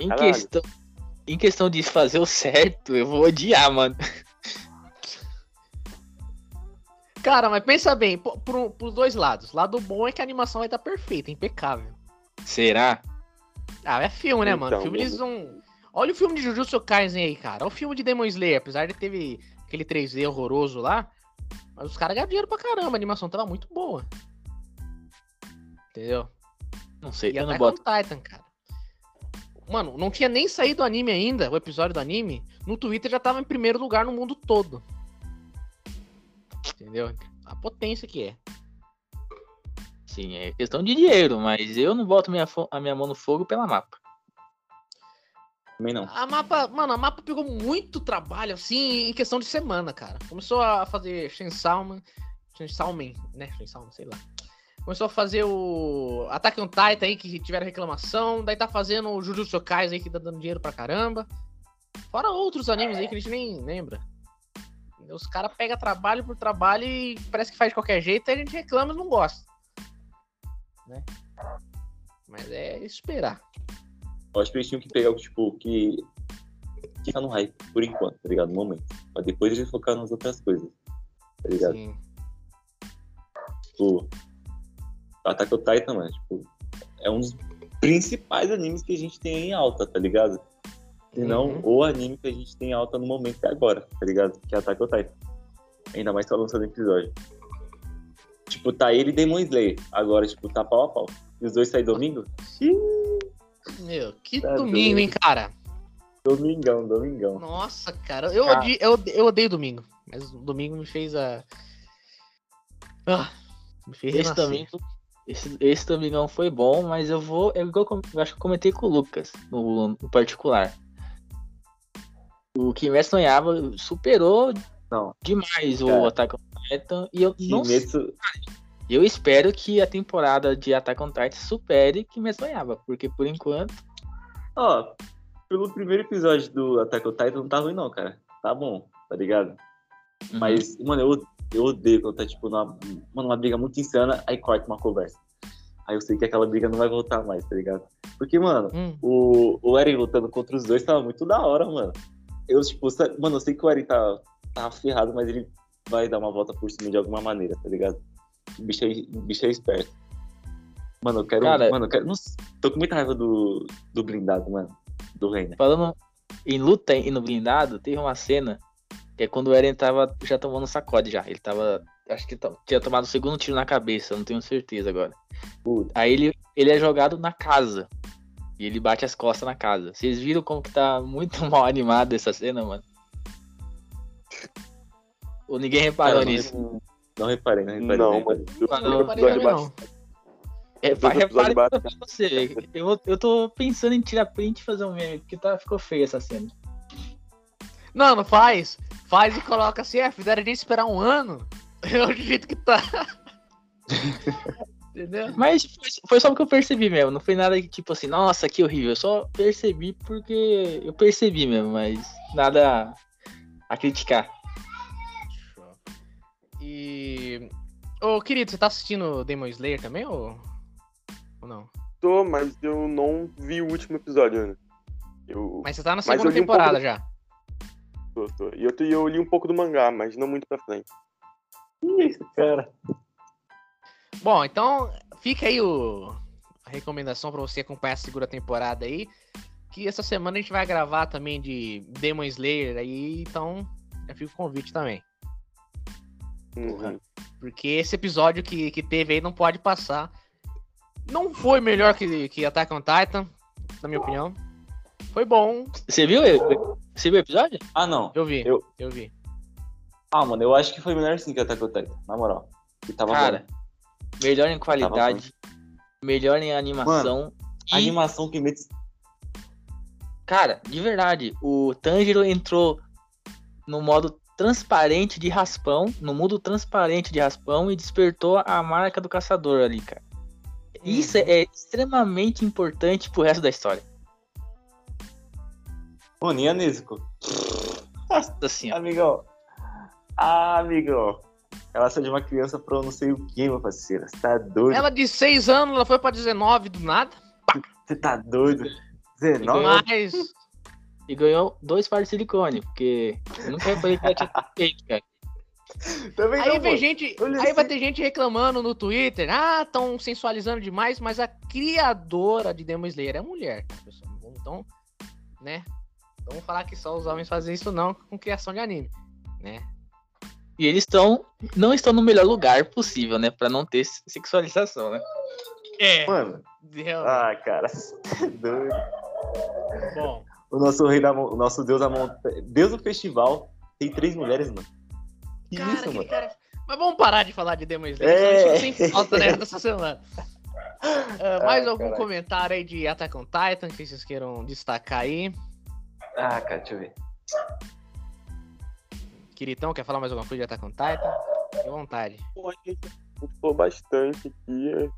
Em Caralho. questão, em questão de fazer o certo, eu vou odiar, mano. Cara, mas pensa bem, pro, pro, pros dois lados. Lado bom é que a animação vai estar perfeita, impecável. Será? Ah, é filme, né, mano? Então, Filme eles vão. Olha o filme de Jujutsu Kaisen aí, cara. Olha o filme de Demon Slayer, apesar de teve aquele 3D horroroso lá. Mas os caras ganharam dinheiro pra caramba, a animação tava muito boa. Entendeu? Não sei, E eu não boto. Titan, cara. Mano, não tinha nem saído o anime ainda, o episódio do anime. No Twitter já tava em primeiro lugar no mundo todo. Entendeu? A potência que é. Sim, é questão de dinheiro, mas eu não boto minha, a minha mão no fogo pela mapa. Também não. A mapa, mano, a mapa pegou muito trabalho, assim, em questão de semana, cara. Começou a fazer Shensalman, Shensalman, né? Shensalman, sei lá. Começou a fazer o Attack on Titan aí, que tiveram reclamação. Daí tá fazendo o Jujutsu Kaisen aí, que tá dando dinheiro pra caramba. Fora outros animes aí que a gente nem lembra. Os caras pegam trabalho por trabalho e parece que faz de qualquer jeito, aí a gente reclama e não gosta. Né? Mas é esperar. Eu acho que eles tinham que pegar o tipo que. que tá no hype, por enquanto, tá ligado? No momento. Pra depois eles focar nas outras coisas. Tá ligado? Sim. Tipo. Attack on Titan, mano, tipo, é um dos principais animes que a gente tem em alta, tá ligado? Se não, Uhum. o anime que a gente tem em alta no momento é agora, tá ligado? Que é Attack on Titan. Ainda mais tá lançando episódio. Tipo, tá ele e Demon Slayer. Agora, tipo, tá pau a pau. E os dois saem domingo? Xiii, Meu, que Tá domingo, hein, cara? domingão, domingão. Nossa, cara, eu, Cara. odi- eu, eu odeio domingo. Mas o domingo me fez a. Ah, me fez Esse também, esse, esse domingão foi bom, mas eu vou. É igual eu, eu acho que eu comentei com o Lucas, no, no particular. O Kimetsu no Yaiba superou Não, demais o Cara. Attack on Titan. E eu, não, Kimetsu, eu espero que a temporada de Attack on Titan supere Kimetsu no Yaiba, porque por enquanto. ó, pelo primeiro episódio do Attack on Titan não tá ruim não, cara. Tá bom, tá ligado? uhum. Mas, mano, eu, eu odeio quando tá, tipo, numa, mano, uma briga muito insana, aí corta uma conversa. Aí eu sei que aquela briga não vai voltar mais, tá ligado? Porque, mano, Hum, o, o Eren lutando contra os dois tava muito da hora, mano. Eu, tipo, mano, eu sei que o Eren tá, tá ferrado, mas ele vai dar uma volta por cima de alguma maneira, tá ligado? O bicho é, o bicho é esperto. Mano, eu quero. Cara- mano, eu quero. Tô com muita raiva do, do blindado, mano. Do Reina. Falando em luta e no blindado, teve uma cena que é quando o Eren tava já tomando sacode já. Ele tava. Acho que tinha tomado o segundo tiro na cabeça, não tenho certeza agora. Puta. Aí ele, ele é jogado na casa. E ele bate as costas na casa. Vocês viram como que tá muito mal animada essa cena, mano? Ou ninguém reparou Cara, nisso? Não reparei, não reparei. Não, mas não. É, repare episódios pra você. Eu, eu tô pensando em tirar print e fazer um meme, porque tá, ficou feia essa cena. Não, não faz. Faz e coloca assim, é, fizeram a gente esperar um ano. É o jeito que tá. Entendeu? Mas foi, foi só o que eu percebi mesmo. Não foi nada que, tipo assim, nossa, que horrível. Eu só percebi porque eu percebi mesmo, mas nada a criticar. E. Ô, querido, você tá assistindo Demon Slayer também ou. Ou não? tô, mas eu não vi o último episódio ainda. Eu Mas você tá na segunda um temporada pouco- já. tô, tô. E eu, eu li um pouco do mangá, mas não muito pra frente. Que isso, cara? Bom, então fica aí o... a recomendação pra você acompanhar a segunda temporada aí. Que essa semana a gente vai gravar também de Demon Slayer aí, então já fica o convite também. Uhum. Porque esse episódio que, que teve aí não pode passar. Não foi melhor que, que Attack on Titan, na minha opinião. Foi bom, Você viu? Você viu o episódio? Ah, não. eu vi, Eu- eu vi. Ah, mano, eu acho que foi melhor sim que Attack on Titan, na moral. Que tava Cara, bom. melhor em qualidade, melhor em animação. A e, animação que mete. cara, de verdade, o Tanjiro entrou no modo transparente de raspão, no mundo transparente de raspão e despertou a marca do caçador ali, cara. Isso Uhum. é extremamente importante pro resto da história. E a Nezuko? Nossa senhora. Amigão. Ah, amigão. Ela saiu de uma criança pra eu não sei o que, meu parceiro. Você tá doido? Ela de 6 anos, ela foi pra 19 do nada. Você tá doido? 19? Mas. E ganhou dois pares de silicone, porque eu nunca reparei que ela tinha feito, cara. Também Aí não, vem gente. Olha Aí vai ter gente reclamando no Twitter. Ah, estão sensualizando demais, mas a criadora de Demon Slayer é mulher, pessoal? Então, né? Vamos falar que só os homens fazem isso não com criação de anime, né? E eles estão. não estão no melhor lugar possível, né? Pra não ter sexualização, né? É. Mano, Deu. ah, cara. Doido. Bom. O nosso rei da o nosso deus da montanha. Deus do festival tem três mulheres, mano. Que Cara, isso, aquele mano? cara- Mas vamos parar de falar de Demon Slayer. É. senão a gente Sem falta né, dessa semana. Ah, mais Ah, algum caralho. comentário aí de Attack on Titan que vocês queiram destacar aí? Ah, cara, deixa eu ver. Quiritão, quer falar mais alguma coisa de Attack on Titan? Fique à vontade. Pô, a gente gostou bastante aqui.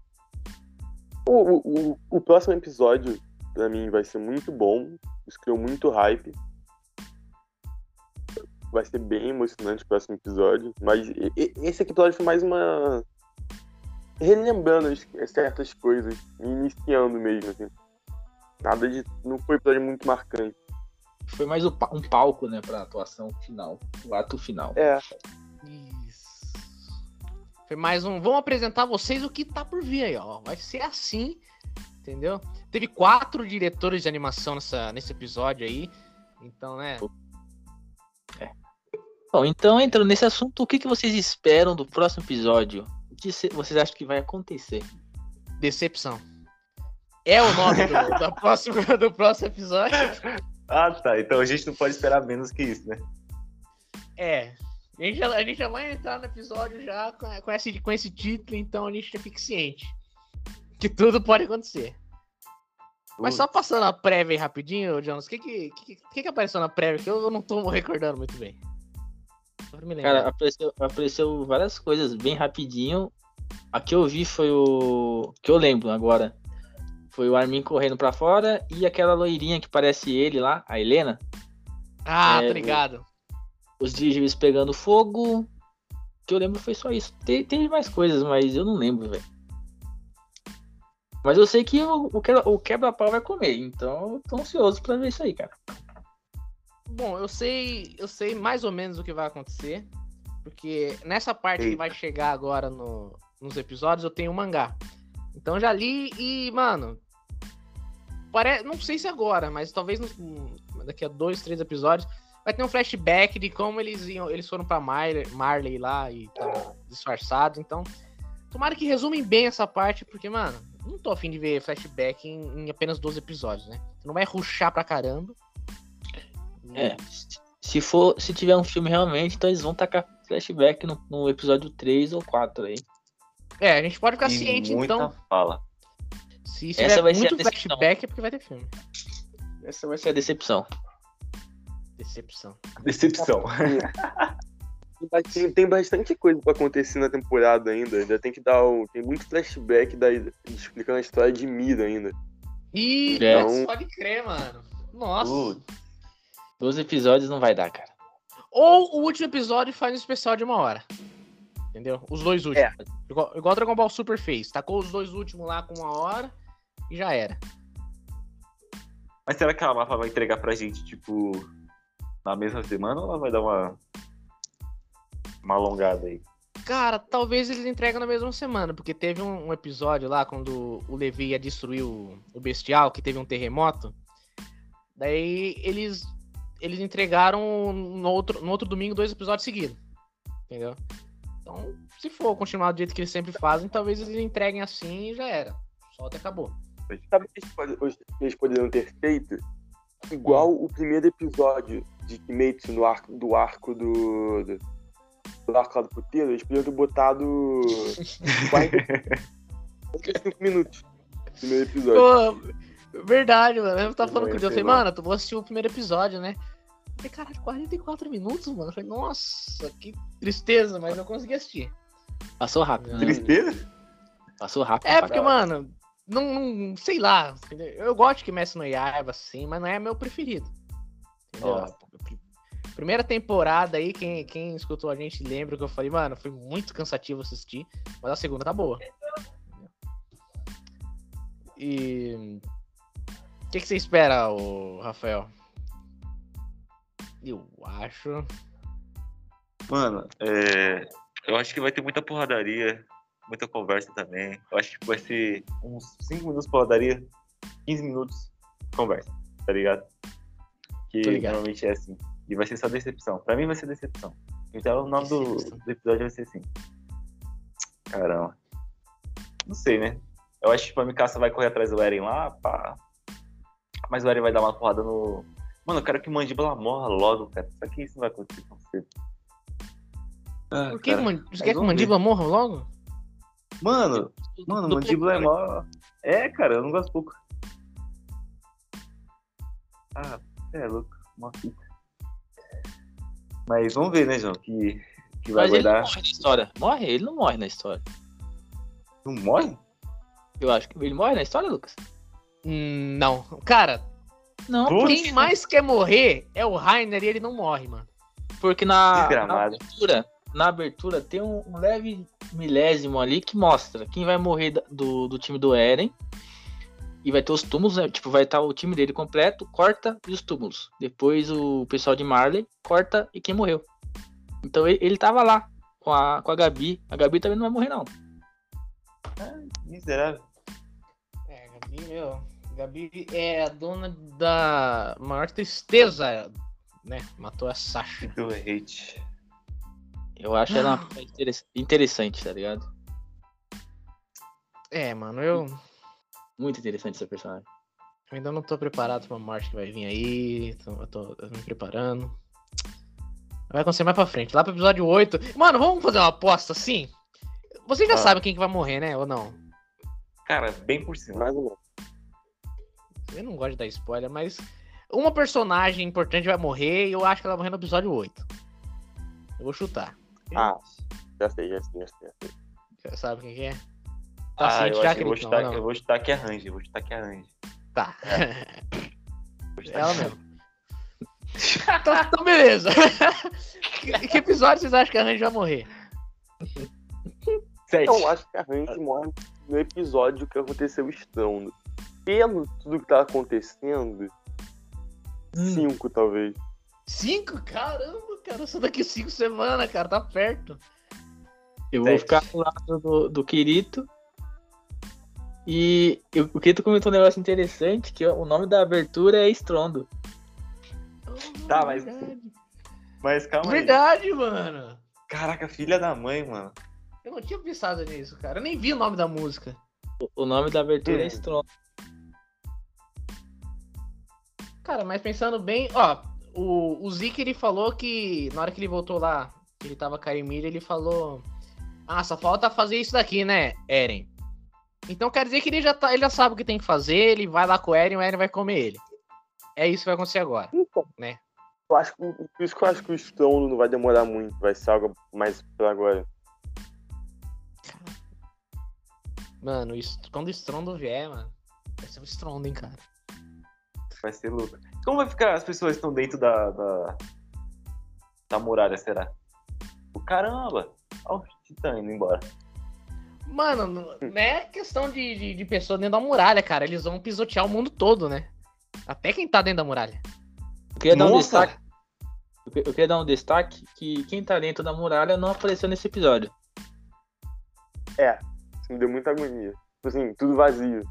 O, o, o, o próximo episódio, pra mim, vai ser muito bom. Isso criou muito hype. Vai ser bem emocionante o próximo episódio. Mas esse episódio foi mais uma. Relembrando as- certas coisas, iniciando mesmo, assim. Nada de. Não foi um episódio muito marcante. Foi mais um palco, né, pra atuação final. O ato final. É, Isso. Foi mais um. Vamos apresentar a vocês o que tá por vir aí, ó. Vai ser assim, entendeu? Teve quatro diretores de animação nessa, nesse episódio aí. Então, né? Bom, então entrando nesse assunto, o que, que vocês esperam do próximo episódio? O que cê- vocês acham que vai acontecer? Decepção. É o nome do, da próxima- do próximo episódio. Ah, tá. Então a gente não pode esperar menos que isso, né? É. A gente, já, a gente já vai entrar no episódio já com, com esse, com esse título, então a gente já fica ciente. Que tudo pode acontecer. Mas só passando a prévia aí rapidinho, Jonas, o que que, que, que que apareceu na prévia que eu não tô recordando muito bem? Cara, apareceu, apareceu várias coisas bem rapidinho. A que eu vi foi o. que eu lembro agora. Foi o Armin correndo pra fora e aquela loirinha que parece ele lá, a Helena. ah, é, tô ligado. Os dirigíveis pegando fogo. O que eu lembro foi só isso. Tem, tem mais coisas, mas eu não lembro, velho. Mas eu sei que o, o quebra- o quebra-pau vai comer, então eu tô ansioso pra ver isso aí, cara. Bom, eu sei, eu sei mais ou menos o que vai acontecer, porque nessa parte que Eita. vai chegar agora no- nos episódios eu tenho um mangá. Então já li e, mano, pare... não sei se agora, mas talvez no- daqui a dois, três episódios vai ter um flashback de como eles iam, eles foram pra Marley, Marley lá e estavam disfarçados. Então, tomara que resumem bem essa parte, porque, mano, não tô afim de ver flashback em, em apenas 12 episódios, né? Você não vai ruxar pra caramba. É. se- for, se tiver um filme realmente, então eles vão tacar flashback no, no episódio 3 ou 4 aí. É, a gente pode ficar E ciente, muita então. fala. Se Essa tiver vai ser muito a decepção. flashback é porque vai ter filme. Essa vai ser a decepção. Decepção. Decepção. Tem, tem bastante coisa pra acontecer na temporada ainda. Ainda tem que dar um. Tem muito flashback da, explicando a história de Mira ainda. Ih, É. putz, pode crer, mano. Nossa. 12 episódios não vai dar, cara. Ou o último episódio faz um especial de uma hora. Entendeu? Os dois últimos. Igual, igual Dragon Ball Super fez. Tacou os dois últimos lá com uma hora e já era. Mas será que a Mapa vai entregar pra gente, tipo, na mesma semana ou ela vai dar uma. Uma alongada aí? Cara, talvez eles entregam na mesma semana, porque teve um, um episódio lá quando o Levi ia destruir o, o Bestial, que teve um terremoto. Daí eles eles entregaram no outro, no outro domingo dois episódios seguidos. Entendeu? Então, se for continuar do jeito que eles sempre fazem, talvez eles entreguem assim e já era. Solta e acabou. Sabe o que eles poderiam ter feito? Igual o primeiro episódio de Kimetsu no arco, do arco do, do, lá do puteiro, eles podiam ter botado 45 minutos no primeiro episódio. Pô, verdade, mano. Eu tava falando com o Deus, eu falei, mano, tu vou assistir o primeiro episódio, né? Eu falei, caralho, 44 minutos, mano. Eu falei, nossa, que tristeza, mas não consegui assistir. Passou rápido, né? Tristeza? Passou rápido. É, porque, mano, não, não- sei lá. entendeu? Eu gosto que Messi no Yaiba, assim, mas não é meu preferido. Entendeu? Ó. Primeira temporada aí, quem, quem escutou a gente lembra que eu falei, mano, foi muito cansativo assistir, mas a segunda tá boa. E. O que, que você espera, ô, Rafael? Eu acho. Mano, é, eu acho que vai ter muita porradaria, muita conversa também. Eu acho que vai ser uns 5 minutos porradaria, 15 minutos conversa, tá ligado? Que ligado. normalmente é assim. E vai ser só decepção. Pra mim vai ser decepção. Então o nome do, do episódio vai ser assim. Caramba. Não sei, né? Eu acho que tipo, a Mikasa vai correr atrás do Eren lá, pá. Mas o Eren vai dar uma porrada no. Mano, eu quero que o Mandíbula morra logo, cara. Só que isso não vai acontecer tão cedo. Ah, Por que, cara. que man- você quer que Mandíbula morra logo? Mano, mano, Do- mandíbula é mó. É, cara, eu não gosto pouco. Ah, você é louco, uma fita. Mas vamos ver, né, João? Que, que vai Mas ele não guardar. morre na história. Morre? Ele não morre na história. Não morre? Eu acho que ele morre na história, Lucas. Hum, Não. Cara, Não, quem mais quer morrer é o Rainer e ele não morre, mano. porque na, na abertura, na abertura tem um, um leve milésimo ali que mostra quem vai morrer do, do time do Eren. E vai ter os túmulos, né? Tipo, vai estar o time dele completo, corta e os túmulos. Depois o pessoal de Marley corta e quem morreu. Então ele, ele tava lá com a, com a Gabi. A Gabi também não vai morrer, não. Miserável. É, Gabi, meu. Gabi é a dona da maior tristeza, né? Matou a Sasha. Do hate. Eu acho ela interess- interessante, tá ligado? É, mano, eu, Muito interessante essa personagem. eu ainda não tô preparado pra morte que vai vir aí. Tô, eu tô, eu tô me preparando. Vai acontecer mais pra frente. Lá pro episódio 8. Mano, vamos fazer uma aposta assim? Vocês já Ah. sabem quem que vai morrer, né? Ou não? Cara, bem por cima. Menos. Eu não gosto de dar spoiler, mas uma personagem importante vai morrer e eu acho que ela vai morrer no episódio 8. Eu vou chutar. Ah, já sei, já sei, já sei. já sabe quem que é? Ah, ciente eu, acho que eu, vou chutar, não, não. eu vou chutar que é Range, eu vou chutar que é Range. Tá. Vou chutar Ela é mesmo. então, então, beleza. que, que episódio vocês acham que a Range vai morrer? Sete. Eu acho que a Range morre no episódio que aconteceu o estrondo. Pelo tudo que tá acontecendo, cinco talvez. Cinco? Caramba, cara. Só daqui cinco semanas, cara. Tá perto. Eu vou Sete. ficar do lado do, do Kirito. E eu- o Kirito comentou um negócio interessante, que o nome da abertura é Estrondo. Tá, mas- Verdade, Mas calma aí. Verdade, mano. Caraca, filha da mãe, mano. Eu não tinha pensado nisso, cara. Eu nem vi o nome da música. O- O nome da abertura é Hum. Estrondo. Cara, mas pensando bem, ó, o, o Zeke ele falou que na hora que ele voltou lá, que ele tava com a Emília, ele falou: Ah, só falta fazer isso daqui, né, Eren? Então quer dizer que ele já, tá, ele já sabe o que tem que fazer, ele vai lá com o Eren e o Eren vai comer ele. É isso que vai acontecer agora. Então, Né? Eu acho que, por isso que eu acho que o estrondo não vai demorar muito, vai ser algo mais por agora. Mano, isso, quando o Strondo vier, mano, vai ser o Strondo, hein, cara. Vai ser louco. Como vai ficar as pessoas que estão dentro da, da, da muralha, será? O caramba! Olha o Titã indo embora. Mano, não é questão de, de, de pessoa dentro da muralha, cara. Eles vão pisotear o mundo todo, né? Até quem tá dentro da muralha. Eu queria dar um destaque. Eu que- eu queria dar um destaque que quem tá dentro da muralha não apareceu nesse episódio. Isso me deu muita agonia. Tipo assim, tudo vazio.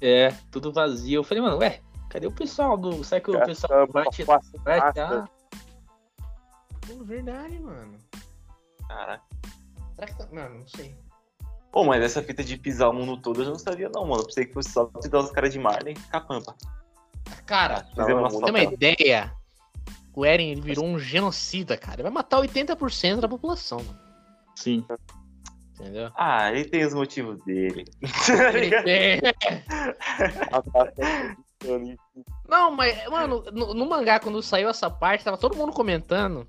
É, tudo vazio. Eu falei, mano, ué, cadê o pessoal do. Será que o pessoal Essa vai tirar? passa- Vai passa- tirar? Pô, verdade, mano. Caraca. Será que tá... Mano, não sei. Pô, mas essa fita de pisar o mundo todo eu não sabia não, mano. Eu pensei que fosse só pisar os caras de Marley e ficar pampa. Cara, uma não, tem uma ideia. o Eren ele virou um genocida, cara. Ele vai matar 80% da população, mano. Sim. Entendeu? Ah, ele tem os motivos dele. Ele tem- Não, mas, mano, no, no mangá, quando saiu essa parte, tava todo mundo comentando.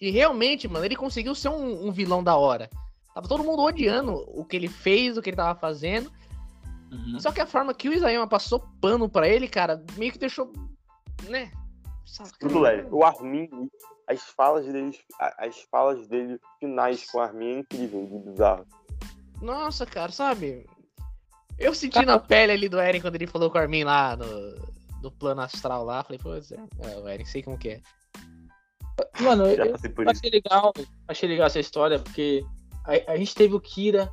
E realmente, mano, ele conseguiu ser um, um vilão da hora. Tava todo mundo odiando o que ele fez, o que ele tava fazendo. Uhum. Só que a forma que o Isayama passou pano pra ele, cara, meio que deixou. Né? Tudo leve. O Armin, as falas dele, as falas dele finais com o Armin é incrível, de bizarro. Nossa, cara, sabe? Eu senti na pele ali do Eren quando ele falou com o Armin lá no, no plano astral lá. Falei, pô, é, o Eren, sei como que é. Mano, eu, eu achei legal, achei legal essa história, porque a, a gente teve o Kira,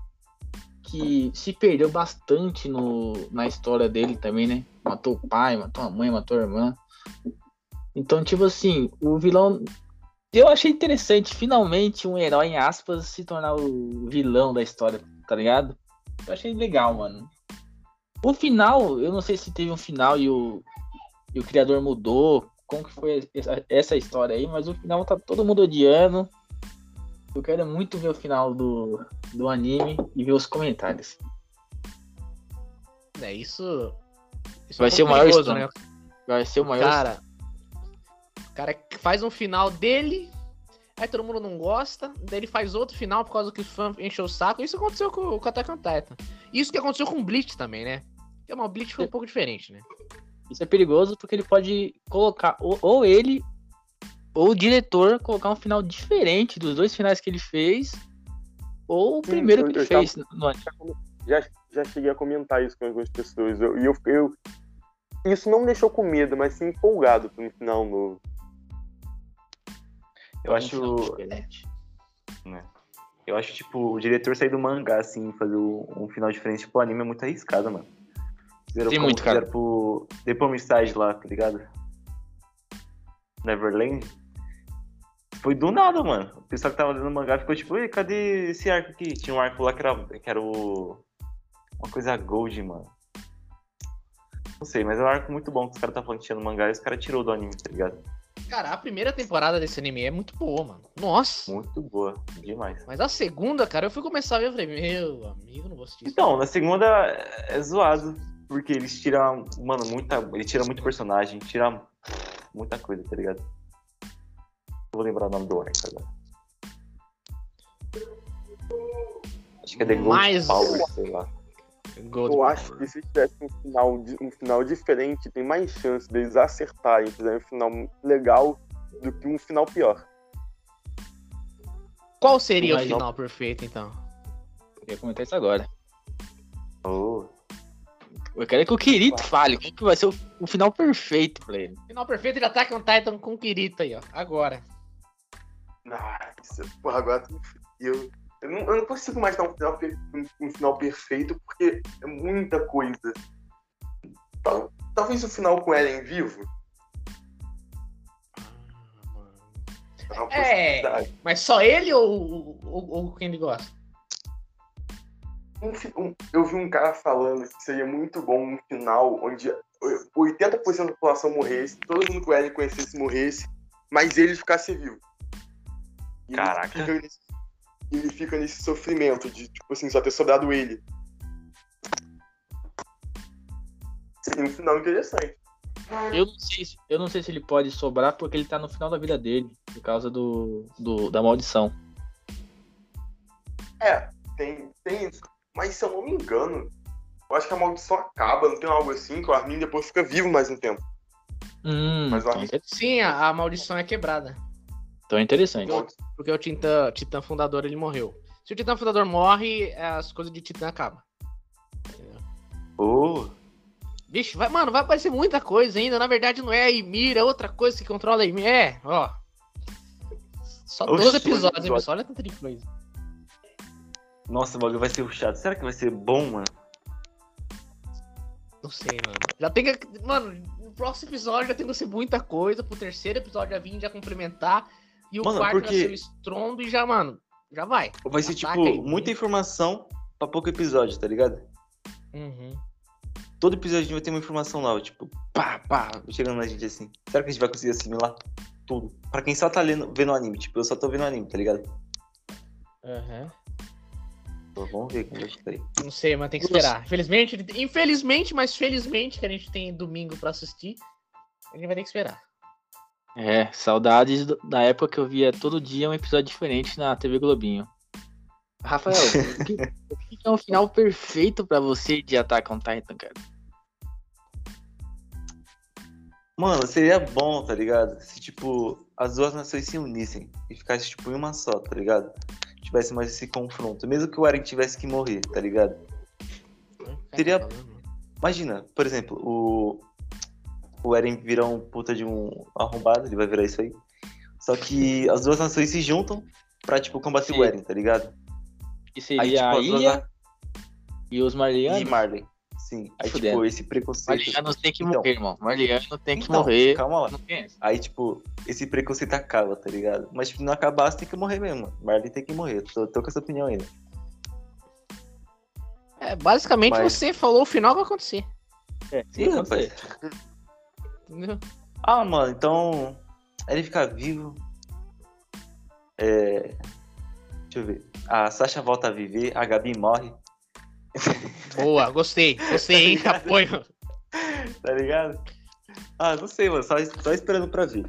que se perdeu bastante no, na história dele também, né? Matou o pai, matou a mãe, matou a irmã. Então, tipo assim, o vilão. Eu achei interessante, finalmente, um herói, em aspas, se tornar o vilão da história, tá ligado? Eu achei legal, mano. O final, eu não sei se teve um final e o, e o criador mudou, como que foi essa, história aí, mas o final tá todo mundo odiando. Eu quero muito ver o final do, do anime e ver os comentários. É isso. isso Vai é ser o maior perigoso, spam. Vai ser o maior. Cara, o cara faz um final dele, aí todo mundo não gosta, daí ele faz outro final por causa que os fãs encheu o saco. Isso aconteceu com, com o Attack on Titan. Isso que aconteceu com o Bleach também, né? Porque o Bleach foi um pouco diferente, né? Isso é perigoso porque ele pode colocar ou, ou ele ou o diretor colocar um final diferente dos dois finais que ele fez ou o Sim, primeiro eu- que ele eu tava- fez no anime. Já, já cheguei a comentar isso com algumas pessoas. Eu- E eu, eu, Isso não me deixou com medo, mas sim empolgado pro final novo. Eu Um acho. né? Eu acho, tipo, o diretor sair do mangá, assim, fazer um final diferente pro anime é muito arriscado, mano. Fizeram Tem muito, cara. fizeram pro The Promised lá, tá ligado? Neverland. Foi do nada, mano. O pessoal que tava lendo o mangá ficou tipo, Ei, cadê esse arco aqui? Tinha um arco lá que era, que era o. Uma coisa gold, mano. Não sei, mas é um arco muito bom que os caras tá falando que tinha no mangá e os caras tirou do anime, tá ligado? Cara, a primeira temporada desse anime é muito boa, mano. Nossa! Muito boa, demais. Mas a segunda, cara, eu fui começar a ver e falei, meu amigo, não vou assistir. Então, na segunda é zoado, porque eles tiram, mano, muita. Ele tira muito personagem, tira muita coisa, tá ligado? Não vou lembrar o nome do arco agora. Acho que é The Gold Mas- Power, sei lá. Gold Eu acho que se tivesse um final, um final diferente, tem mais chance deles acertarem, fizerem um final legal do que um final pior. Qual seria o final perfeito, então? Eu ia comentar isso agora. Oh, Eu quero que o Kirito fale. Qual que vai ser o, o final perfeito pra ele? Final perfeito de Attack on Titan com o Kirito aí, ó. Agora. Nossa, porra, agora tu- eu, eu, não, eu não consigo mais dar um final, um, um final perfeito, porque é muita coisa. Tal- Talvez o final com Eren vivo. é uma É. Mas só ele ou, ou, ou quem ele gosta? Eu vi um cara falando que seria muito bom um final onde 80% da população morresse, todo mundo que o Eren conhecesse morresse, mas ele ficasse vivo. E ele Caraca. fica nesse- Ele fica nesse sofrimento de, tipo assim, só ter sobrado ele. Seria um final interessante. Eu não, sei se, eu não sei se ele pode sobrar porque ele tá no final da vida dele, por causa do, do- da maldição. É, tem, tem isso. Mas se eu não me engano, eu acho que a maldição acaba, não tem algo assim, que o Armin depois fica vivo mais um tempo. Hum, Mas o então, Armin- Sim, a, a maldição é quebrada. Então é interessante. Porque o Titã, Titã Fundador ele morreu. Se o Titã Fundador morre, as coisas de Titã acabam. oh, Vixe, vai, mano, vai aparecer muita coisa ainda. Na verdade, não é a Ymir, é outra coisa que controla a Ymir. É, ó. Só Oxi, 12 episódios, episódio. pessoal. Olha tanta de coisa. nossa, o bagulho vai ser chato. Será que vai ser bom, mano? Não sei, mano. Já tem que. Mano, no próximo episódio já tem que ser muita coisa. Pro terceiro episódio já vir já complementar. E o Mano, quarto porque- vai ser o estrondo e já, mano, já vai. Vai ser, Ataca tipo, aí. muita informação pra pouco episódio, tá ligado? Uhum. Todo episódio vai ter uma informação nova, tipo, pá, pá, chegando na gente assim. Será que a gente vai conseguir assimilar? tudo. Pra quem só tá lendo, vendo anime, tipo, eu só tô vendo anime, tá ligado? Aham. Então, vamos ver como que tá aí. Não sei, mas tem que esperar. Infelizmente, infelizmente, mas felizmente que a gente tem domingo pra assistir, a gente vai ter que esperar. É, saudades da época que eu via todo dia um episódio diferente na TV Globinho. Rafael, o que, o que é um final perfeito pra você de Attack on Titan, cara? Mano, seria bom, tá ligado? Se, tipo, as duas nações se unissem e ficasse, tipo, em uma só, tá ligado? Tivesse mais esse confronto. Mesmo que o Eren tivesse que morrer, tá ligado? Seria- Tá falando. Imagina, por exemplo, o. O Eren virar um puta de um arrombado, ele vai virar isso aí. Só que as duas nações se juntam pra, tipo, combater Sim. o Eren, tá ligado? Que seria Aí, tipo, a duas ilha na- e os Marlianos? e Marley. Sim. Aí, Fudendo. tipo, esse preconceito. Marlianos tem que Então. morrer, irmão. Marliano tem que Então, morrer. Calma lá. Aí, tipo, esse preconceito acaba, tá ligado? Mas, tipo, não acabasse, tem que morrer mesmo. Marley tem que morrer. Tô, tô com essa opinião ainda. É, basicamente Mas- você falou o final que vai acontecer. É, Sim, rapaz. Entendeu? Ah, mano, então. Ele fica vivo. É. Deixa eu ver. A Sasha volta a viver, a Gabi morre, Boa, gostei. Gostei, hein? Apoio. tá ligado? Ah, não sei, mano. Só, só esperando pra ver.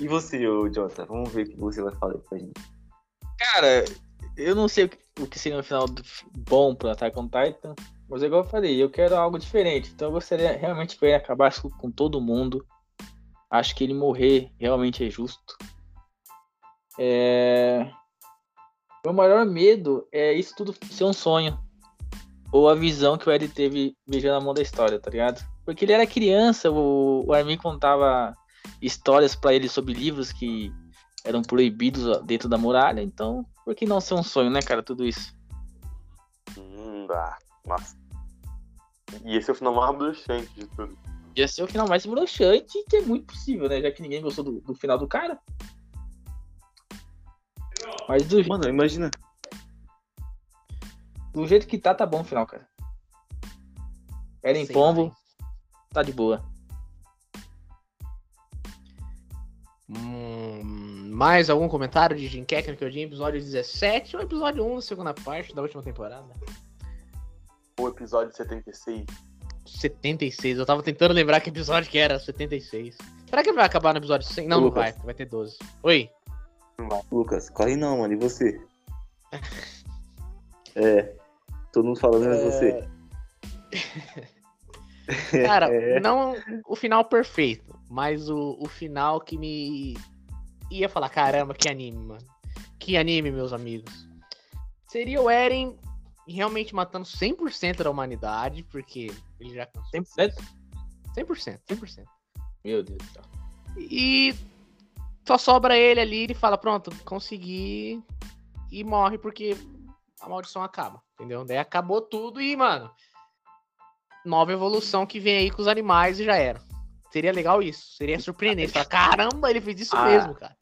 E você, ô Jota? Vamos ver o que você vai falar pra gente. Cara, eu não sei o que, o que seria um final do- bom pro Attack on Titan, mas é igual eu falei, eu quero algo diferente. Então eu gostaria realmente que ele acabasse com, todo mundo. Acho que ele morrer realmente é justo. É... Meu maior medo é isso tudo ser um sonho. Ou a visão que o Ed teve beijando a mão da história, tá ligado? Porque ele era criança, o, o Armin contava histórias pra ele sobre livros que eram proibidos dentro da muralha, então por que não ser um sonho, né, cara, tudo isso? Hum, ah, nossa. E esse é o final mais bruxante de tudo. Ia ser o final mais broxante, que é muito possível, né, já que ninguém gostou do, do final do cara. Mas do, Mano, imagina. do jeito que tá, tá bom o final, cara. Eren Sei Pombo, lá, tá de boa. Hum, mais algum comentário de Jim Keckner que eu tinha episódio 17 ou episódio 1 da segunda parte da última temporada? O episódio 76. 76. Eu tava tentando lembrar que episódio que era 76. Será que vai acabar no episódio 100? Não, não vai. Lucas. Vai ter 12. Oi. Lucas, corre não, mano. E você? é. Todo mundo falando, mas você. Cara, É. não o final perfeito, mas o, o final que me ia falar, caramba, que anime, mano. Que anime, meus amigos. Seria o Eren realmente matando 100% da humanidade, porque ele já cansou. 100%? 100%, 100%. Meu Deus do céu. E só sobra ele ali e fala, pronto, consegui. E morre porque a maldição acaba, entendeu? Daí acabou tudo e, mano, nova evolução que vem aí com os animais e já era. Seria legal isso, seria surpreendente. Falar, Caramba, ele fez isso Ah. mesmo, cara.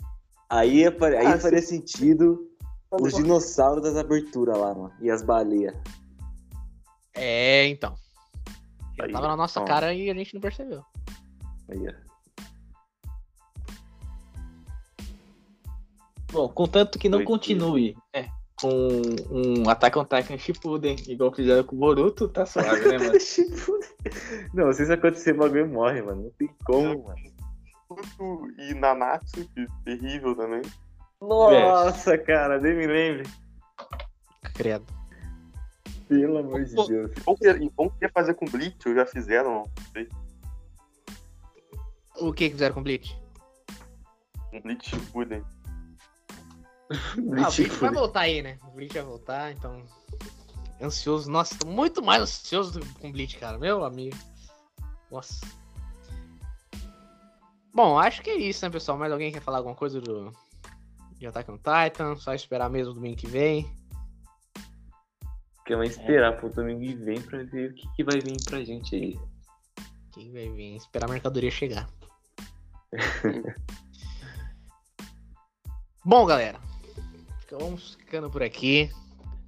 Aí, aí Ah, faria sentido os dinossauros das aberturas lá, mano. E as baleias. É, então. Já Aí, tava na nossa ó. cara e a gente não percebeu. Aí, ó. Bom, contanto que não Doideira. continue é, com um Attack on Titan Shippuden, igual fizeram com o Boruto, tá suave, né, mano? não, se isso acontecer, o bagulho morre, mano. Não tem como, mano. Tudo e Nanatsu, que terrível também. Nossa, cara, nem me lembre. Credo. Pelo amor de. Deus. Bom que, bom que ia fazer com Bleach, ou já fizeram O que que fizeram com o Bleach? um Bleach Shippuden. Ah, o Bleach vai voltar aí, né? O Bleach vai voltar, então. Ansioso. Nossa, tô muito mais ansioso do- com o Bleach, cara. Meu amigo. Nossa. Bom, acho que é isso, né, pessoal? Mais alguém quer falar alguma coisa do. De Attack on Titan? Só esperar mesmo domingo que vem. Porque vai esperar pro domingo que vem pra ver o que, que vai vir pra gente aí. Quem vai vir? Esperar a mercadoria chegar. Bom, galera. Vamos ficando por aqui.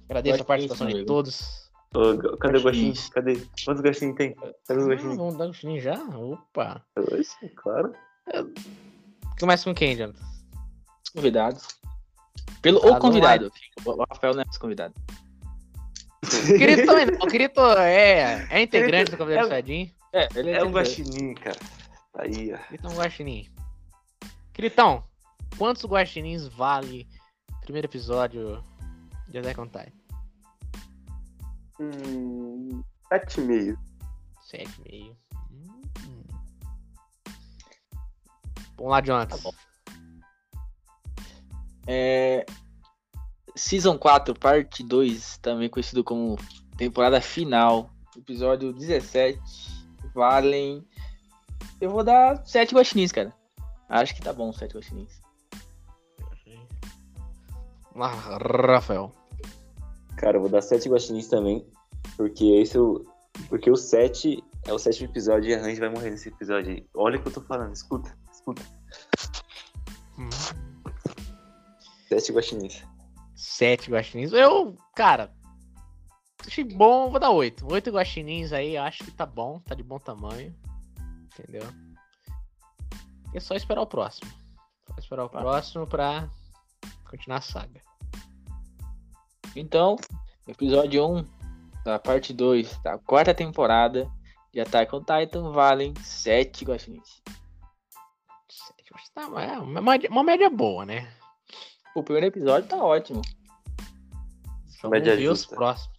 Agradeço a participação de todos. Ô, cadê o gostinho? Cadê? Quantos gostinhos tem? Cadê os Ah, gostinhos? vamos dar chininho já? Opa. Oxe, claro. Começa com quem, Jonathan? Os convidados. Pelo, Ah, o convidado. O Rafael não é mais convidado. Também não. É, é integrante do Cavaleiro É- Saiyajin. É, ele É um convidado. guaxinim, cara. Aí, ó. Queritão Guaxinim. Queritão, quantos guaxinins vale o primeiro episódio de Attack on Titan? Hum, 7,5. 7,5. Hum. Vamos lá, Jonathan. Tá bom. É, Season 4, parte 2, também conhecido como temporada final, episódio 17, valem. Eu vou dar 7 guaxinins, cara. Acho que tá bom 7 guaxinins. Lá, Rafael. Cara, eu vou dar sete guaxinins também. Porque esse é o. Porque o 7 é o sétimo episódio e a Range vai morrer nesse episódio aí. Olha o que eu tô falando, escuta, escuta. Hum. Sete guaxinins. Sete guaxinins. Eu, cara, achei bom, vou dar oito. Oito guaxinins aí, eu acho que tá bom, tá de bom tamanho. Entendeu? É só esperar o próximo. Só esperar o Tá. próximo pra continuar a saga. Então, episódio 1 da parte 2 da quarta temporada de Attack on Titan valem 7 guaxinins. Tá, é uma, uma média boa, né? O primeiro episódio tá ótimo. Vamos ver os próximos.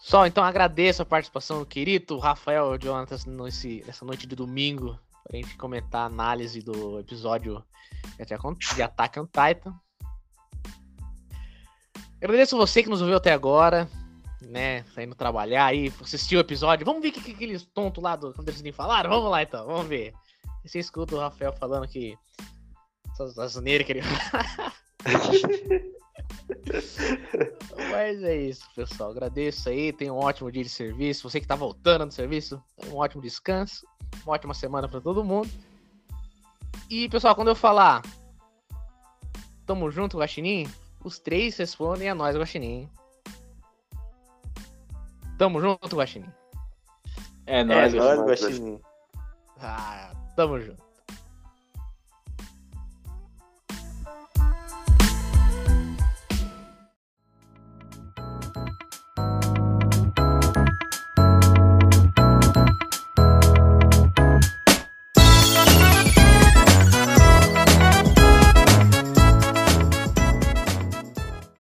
Só, então agradeço a participação do querido Rafael Jonathan nesse, nessa noite de domingo pra gente comentar a análise do episódio de Attack on- Titan. Agradeço você que nos ouviu até agora, né? Saindo trabalhar aí, assistiu o episódio. Vamos ver o que, que aqueles tontos lá do quando eles nem falaram? Vamos lá então, vamos ver. Você escuta o Rafael falando que. Essas asneiras que ele Mas é isso, pessoal. Agradeço aí. Tenha um ótimo dia de serviço. Você que tá voltando do serviço, um ótimo descanso. Uma ótima semana pra todo mundo. E, pessoal, quando eu falar tamo junto, Guaxinim, os três respondem a nós, Guaxinim. Tamo junto, Guaxinim. É É, nóis, nós, guaxinim. Guaxinim. Ah, tamo junto.